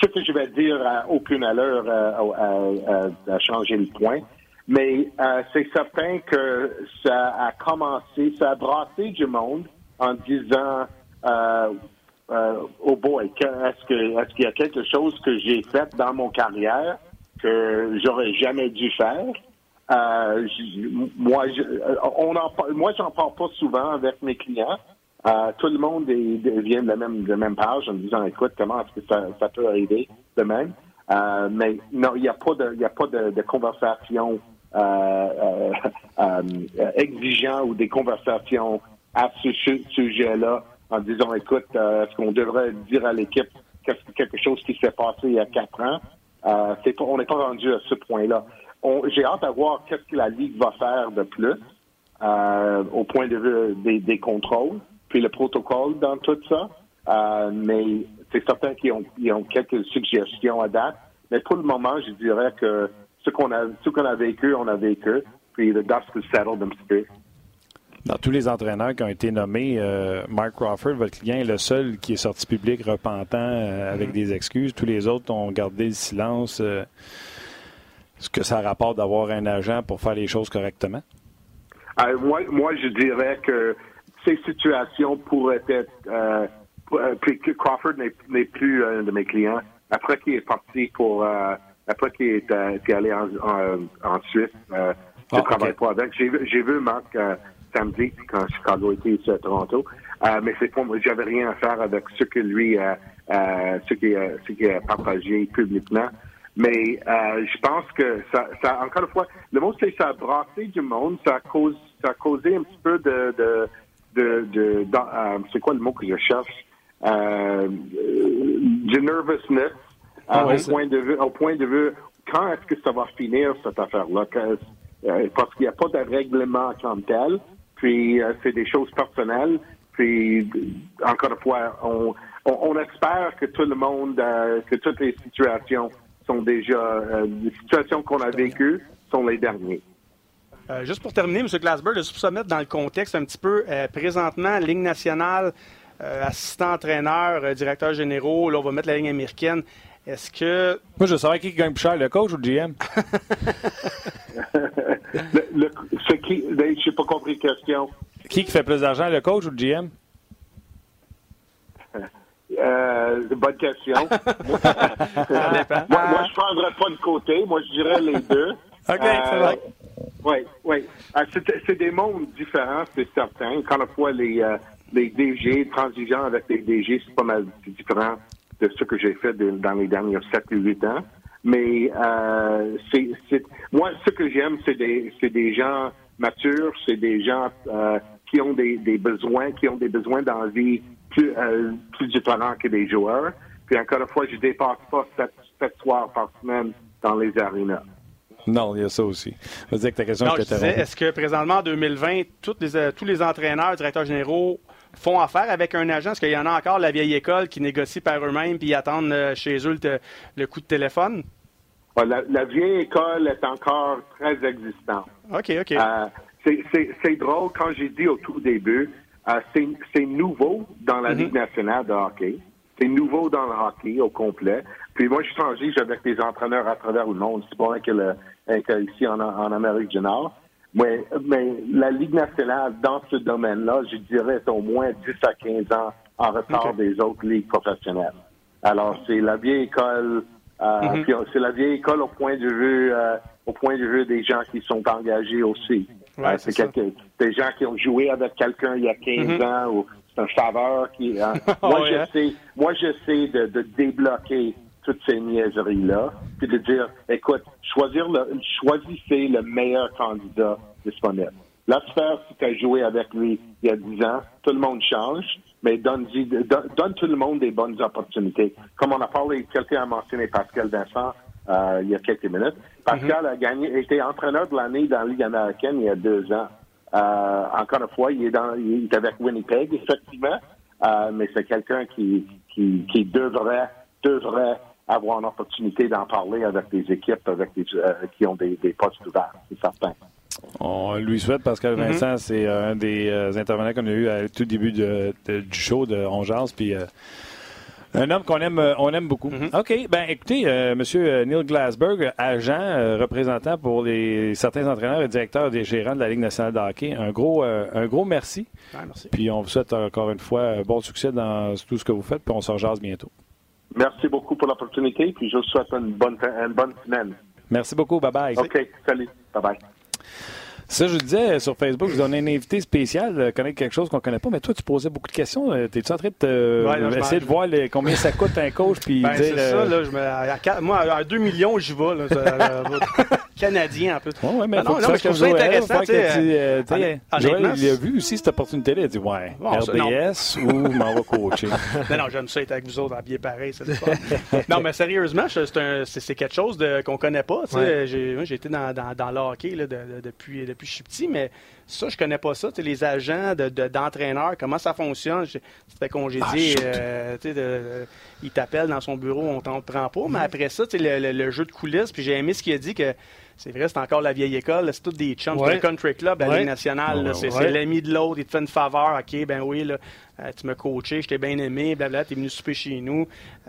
ce que je vais dire à aucune allure euh, à, changer le point. Mais euh, c'est certain que ça a commencé, ça a brassé du monde en disant euh, euh, oh boy, est-ce que est-ce qu'il y a quelque chose que j'ai fait dans mon carrière que j'aurais jamais dû faire? Euh, moi, je, on en, moi, j'en parle pas souvent avec mes clients. Euh, tout le monde vient de la même de même page en disant écoute comment est-ce que ça, ça peut arriver de même? Euh, mais non, il n'y a pas de y a pas de, de conversation euh, euh, exigeant ou des conversations à ce sujet-là en disant, écoute, est-ce qu'on devrait dire à l'équipe quelque chose qui s'est passé il y a quatre ans? Euh, on n'est pas rendu à ce point-là. J'ai hâte à voir qu'est-ce que la Ligue va faire de plus euh, au point de vue des, des, contrôles, puis le protocole dans tout ça. Euh, mais c'est certain qu'ils ont, ont, quelques suggestions à date. Mais pour le moment, je dirais que ce qu'on a, ce qu'on a vécu, on a vécu. Puis the dust is settled un petit peu. Dans tous les entraîneurs qui ont été nommés, euh, Mark Crawford, votre client, est le seul qui est sorti public repentant euh, avec mm-hmm. des excuses. Tous les autres ont gardé le silence. Euh, est-ce que ça rapporte d'avoir un agent pour faire les choses correctement? moi, moi, je dirais que ces situations pourraient être. puis que Crawford n'est plus un de mes clients. Après qu'il est parti pour après qu'il est, euh, allé en, en, Suisse, euh, je ne ah, travaille pas avec. J'ai vu Marc euh, samedi quand Chicago était ici à Toronto, euh, mais c'est pas j'avais rien à faire avec ce que lui euh, ce qui ce qui a partagé publiquement. Mais je pense que ça, ça, encore une fois, le mot c'est ça a brassé du monde, ça a causé, ça a causé un petit peu de de de, de, c'est quoi le mot que je cherche? du nervousness ah au, point de vue, au point de vue, quand est-ce que ça va finir, cette affaire-là? Euh, parce qu'il n'y a pas de règlement comme tel, puis euh, c'est des choses personnelles, puis encore une fois, on, on, espère que tout le monde, euh, que toutes les situations sont déjà, les situations qu'on a vécues sont les dernières. juste pour terminer, M. Glasberg, juste pour se mettre dans le contexte un petit peu, présentement, Ligue nationale, assistant entraîneur, directeur généraux, là, on va mettre la ligne américaine. Est-ce que. Moi, je savais qui gagne plus cher, le coach ou le GM? le, c'est qui? Ben, je n'ai pas compris la question. Qui qui fait plus d'argent, le coach ou le GM? Euh, bonne question. moi, moi, je ne prendrais pas de côté. Moi, je dirais les deux. OK, c'est vrai. Oui, oui. Euh, c'est des mondes différents, c'est certain. Quand la fois les, euh, les DG, transigeants avec les DG, c'est pas mal différent de ce que j'ai fait dans les derniers 7 ou 8 ans. Mais euh, c'est, moi, ce que j'aime, c'est des, c'est des gens matures, c'est des gens euh, qui ont des, des, besoins, qui ont des besoins dans la vie plus, euh, plus différents que des joueurs. Puis encore une fois, je dépasse pas 7, 7 soirs par semaine dans les arénas. Non, il y a ça aussi. Je dire que ta question non, Est-ce que présentement, en 2020, tous les, euh, tous les entraîneurs, directeurs généraux font affaire avec un agent? Est-ce qu'il y en a encore la vieille école qui négocie par eux-mêmes puis attendent euh, chez eux le, coup de téléphone? La, vieille école est encore très existante. OK, OK. Euh, c'est drôle, quand j'ai dit au tout début, euh, c'est nouveau dans la. Ligue nationale de hockey. C'est nouveau dans le hockey au complet. Puis moi, je suis changé avec des entraîneurs à travers le monde. C'est pas que, le, ici en, en Amérique du Nord. Mais, mais la Ligue nationale, dans ce domaine-là, je dirais, est au moins 10 à 15 ans en retard des autres ligues professionnelles. Alors, c'est la vieille école, euh, mm-hmm. c'est la vieille école au point de vue, euh, au point de vue des gens qui sont engagés aussi. Euh, c'est des gens qui ont joué avec quelqu'un il y a 15 mm-hmm. ans ou c'est un faveur qui. Hein. moi, je hein? sais, moi, j'essaie de, de débloquer toutes ces niaiseries-là, puis de dire, écoute, choisir le, choisissez le meilleur candidat disponible. L'affaire, si tu as joué avec lui il y a 10 ans, tout le monde change, mais donne, donne, tout le monde des bonnes opportunités. Comme on a parlé, quelqu'un a mentionné Pascal Vincent euh, il y a quelques minutes. Pascal a gagné, été entraîneur de l'année dans la Ligue américaine il y a deux ans. encore une fois, il est, dans, il est avec Winnipeg, effectivement, mais c'est quelqu'un qui, qui, qui devrait, devrait avoir une opportunité d'en parler avec des équipes avec des, qui ont des, des postes ouverts, c'est certain. On lui souhaite, Pascal mm-hmm. Vincent, c'est un des intervenants qu'on a eu à tout début de, du show de Ongeance, puis un homme qu'on aime, on aime beaucoup. Mm-hmm. OK. Ben, écoutez, euh, Monsieur euh, Neil Glasberg, agent, euh, représentant pour les certains entraîneurs et directeurs des gérants de la Ligue nationale de hockey, un gros, un gros merci. merci. Puis on vous souhaite encore une fois bon succès dans tout ce que vous faites, puis on se rejase bientôt. Merci beaucoup pour l'opportunité, puis je vous souhaite une bonne, une bonne semaine. Merci beaucoup. Bye bye. OK. Salut. Bye bye. Ça, je disais sur Facebook, vous donnez un invité spécial, euh, connaître quelque chose qu'on connaît pas, mais toi, tu posais beaucoup de questions. Euh, T'es-tu en train de te, essayer de voir combien ça coûte un coach? Puis ben, c'est ça, là, je me, moi, à 2 millions, j'y vais. Là, Canadien, en plus. Ouais, ouais, mais non, non, je trouve ça intéressant. Tu, euh, Joël, il a vu aussi cette opportunité-là. Il a dit Ouais, RDS ou m'en va coacher. non, non, j'aime ça être avec vous autres habillés pareil. non, mais sérieusement, c'est quelque chose qu'on ne connaît pas. J'ai été dans, dans, dans le hockey là, depuis depuis que je suis petit, mais ça, je connais pas ça. les agents d'entraîneurs, de, comment ça fonctionne? Tu te fais congédier, ah, euh, il t'appelle dans son bureau, on t'en prend pas. Mais après ça, le, le, jeu de coulisses, puis j'ai aimé ce qu'il a dit que c'est vrai, c'est encore la vieille école. C'est tout des chums. C'est le country club à la nationale. c'est l'ami de l'autre. Il te fait une faveur. OK, ben oui, là, euh, tu m'as coaché, je t'ai bien aimé, blablabla, t'es venu souper chez nous.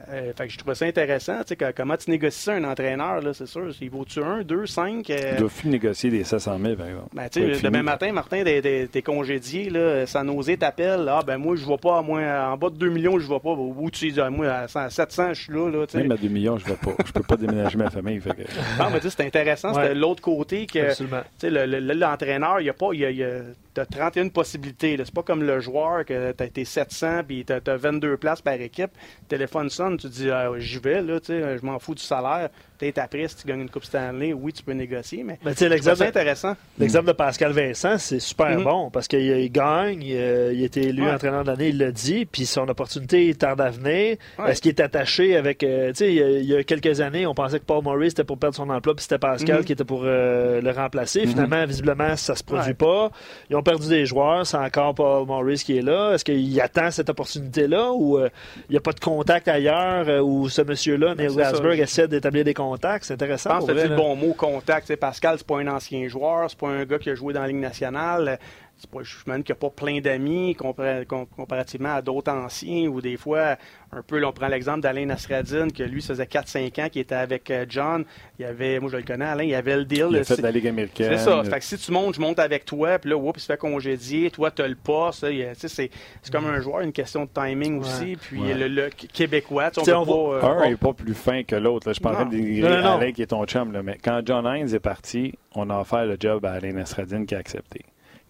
Euh, fait que je trouvais ça intéressant. Tu sais, comment tu négocies ça, un entraîneur, là, c'est sûr. Il vaut-tu un, deux, cinq? Euh... Il doit plus négocier des 700 000, par exemple. Ben, tu sais, demain matin, Martin, t'es congédié, là, sans oser, t'appelle. Ah, ben moi, je vois pas, moins, en bas de 2 millions, je vois pas. Où tu dis, ah, moi, à 700, je suis là. là Même à 2 millions, je vois pas. Je peux pas déménager ma famille. Fait que... Non, mais tu sais, c'est intéressant. C'était l'autre côté que l'entraîneur, il y a pas. Y a, y a, as 31 possibilités. C'est pas comme le joueur que tu as été 700 puis tu as, 22 places par équipe. Téléphone sonne, tu dis ah, j'y vais, là, je m'en fous du salaire. Peut-être après, si tu gagnes une Coupe Stanley, oui, tu peux négocier, mais, mais c'est intéressant. L'exemple de Pascal Vincent, c'est super mm-hmm. bon parce qu'il gagne, il, a été élu entraîneur de l'année, il l'a dit, puis son opportunité tarde à venir. Est-ce qu'il est attaché avec. Euh, tu sais, il, y a quelques années, on pensait que Paul Maurice était pour perdre son emploi, puis c'était Pascal mm-hmm. qui était pour euh, le remplacer. Mm-hmm. Finalement, visiblement, ça se produit pas. Ils ont perdu des joueurs, c'est encore Paul Maurice qui est là. Est-ce qu'il attend cette opportunité-là ou euh, il n'y a pas de contact ailleurs où ce monsieur-là, ben, Neil Glasberg, essaie d'établir des contact, c'est intéressant. Je pense que c'est le bon mot, contact. Pascal, c'est pas un ancien joueur, c'est pas un gars qui a joué dans la Ligue nationale. C'est pas, je me qu'il n'y a pas plein d'amis comparativement à d'autres anciens ou des fois un peu, là, on prend l'exemple d'Alain Nasradine, que lui, ça faisait 4-5 ans qu'il était avec euh, John. Il y avait, moi je le connais, Alain, il y avait le deal. Il a fait de la Ligue américaine. C'est ça. Fait que si tu montes, je monte avec toi, puis là, oups, il se fait congédier, toi, tu as le poste. C'est comme un joueur, une question de timing aussi. Puis le, Québécois, on, on pas, euh, Un n'est pas plus fin que l'autre. Je parle de Alain qui est ton chum. Là, mais quand John Hines est parti, on a offert le job à Alain Nasradine qui a accepté.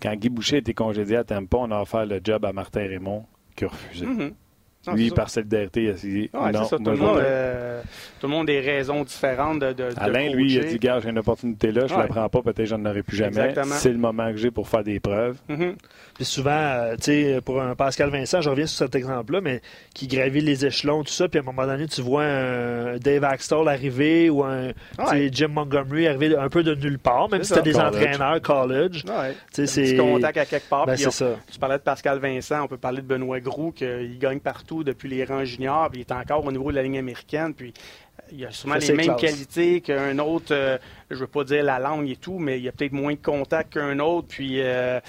Quand Guy Boucher était congédié à Tampa, on a offert le job à Martin Raymond qui a refusé. Mm-hmm. Lui, par solidarité, il a dit non. Ça, tout, le monde, euh, tout, le monde, a des raisons différentes de. de Alain, lui, il a dit Gars, j'ai une opportunité là, je ne la prends pas, peut-être que je n'en aurai plus jamais. C'est le moment que j'ai pour faire des preuves. Mm-hmm. Puis souvent, euh, tu sais, pour un Pascal Vincent, je reviens sur cet exemple-là, mais qui gravit les échelons, tout ça, puis à un moment donné, tu vois un Dave Axtell arriver ou un Jim Montgomery arriver un peu de nulle part, même si c'était des entraîneurs college. Ouais. C'est contact à quelque part. Ben, c'est ça. Tu parlais de Pascal Vincent, on peut parler de Benoît Groux, qu'il gagne partout depuis les rangs juniors, puis il est encore au niveau de la ligne américaine. Puis il a sûrement les mêmes qualités qu'un autre. Euh, je veux pas dire la langue et tout, mais il y a peut-être moins de contact qu'un autre. Puis euh,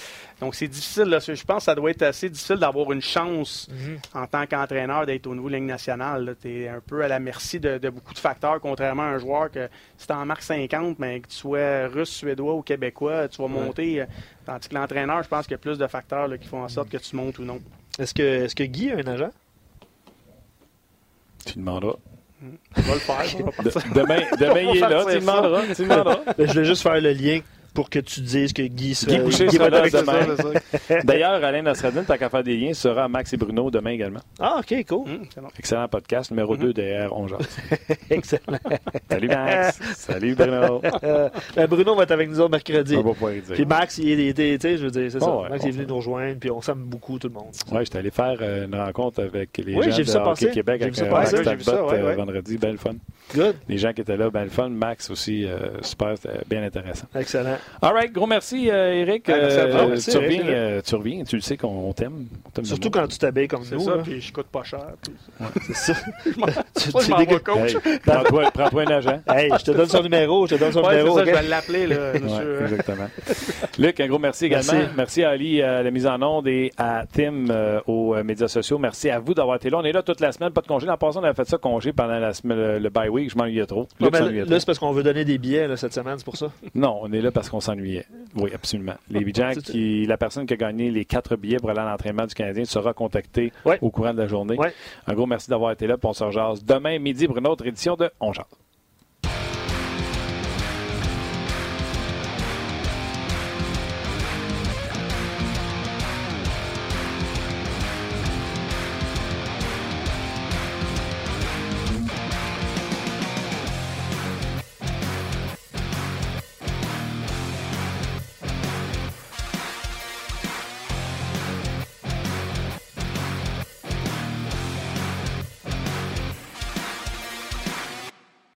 donc c'est difficile. je pense que ça doit être assez difficile d'avoir une chance mhm. en tant qu'entraîneur d'être au niveau de la ligne nationale. Tu es un peu à la merci de, beaucoup de facteurs, contrairement à un joueur que si tu en marques 50, mais que tu sois russe, suédois ou québécois, tu vas monter. Euh, tandis que l'entraîneur, je pense qu'il y a plus de facteurs qui font en sorte que tu montes ou non. Est-ce que, est -ce que Guy a un agent? Tu demanderas. On va le faire. demain, demain il est là, tu demanderas. Tu demanderas. Je vais juste faire le lien pour que tu dises que Guy, Guy Boucher sera là demain. D'ailleurs, Alain Nasradine, tant qu'à faire des liens, sera Max et Bruno demain également. Ah, OK, cool. Mmh, Excellent podcast, numéro 2 derrière On Excellent. Salut Max. Salut Bruno. Euh, ben, Bruno va être avec nous autres mercredi. On va pouvoir dire. Puis Max, il était, tu sais, je veux dire, c'est ça. Max est venu nous rejoindre, puis on s'aime beaucoup tout le monde. Oui, j'étais allé faire euh, une rencontre avec les gens de Hockey Québec avec un vendredi, belle fun. Good. Les gens qui étaient là, ben le fun. Max aussi, super, c'était bien intéressant. Excellent. All right, gros merci, euh, Eric. Ah, merci à toi. Euh, Merci, tu, Eric. reviens, euh, tu reviens, tu le sais qu'on t'aime. Surtout quand tu t'habilles comme C'est nous. ça, puis je coûte pas cher. puis- C'est ça. Je m'en vais coach. Hey, prends-toi, un agent. Hey, je te donne son numéro, je te donne son Ouais, c'est numéro. ça, je vais l'appeler, là, Ouais, monsieur. exactement. Luc, un gros merci également. Merci. Merci, à Ali à la mise en onde et à Tim euh, aux euh, médias sociaux. Merci à vous d'avoir été là. On est là toute la semaine, pas de congé. L'an passé, on avait fait ça congé pendant la semaine, le, le bye week. Je m'ennuyais trop. Ouais, Luc mais s'ennuyait là, trop. c'est parce qu'on veut donner des billets là, cette semaine, c'est pour ça. Non, on est là parce qu'on s'ennuyait. Oui, absolument. Les gens qui, la personne qui a gagné les quatre billets pour aller à l'entraînement du Canadien sera contactée Ouais. au courant de la journée. Ouais. Un gros merci d'avoir été là. Puis on se rejase demain midi pour une autre édition de On Jase.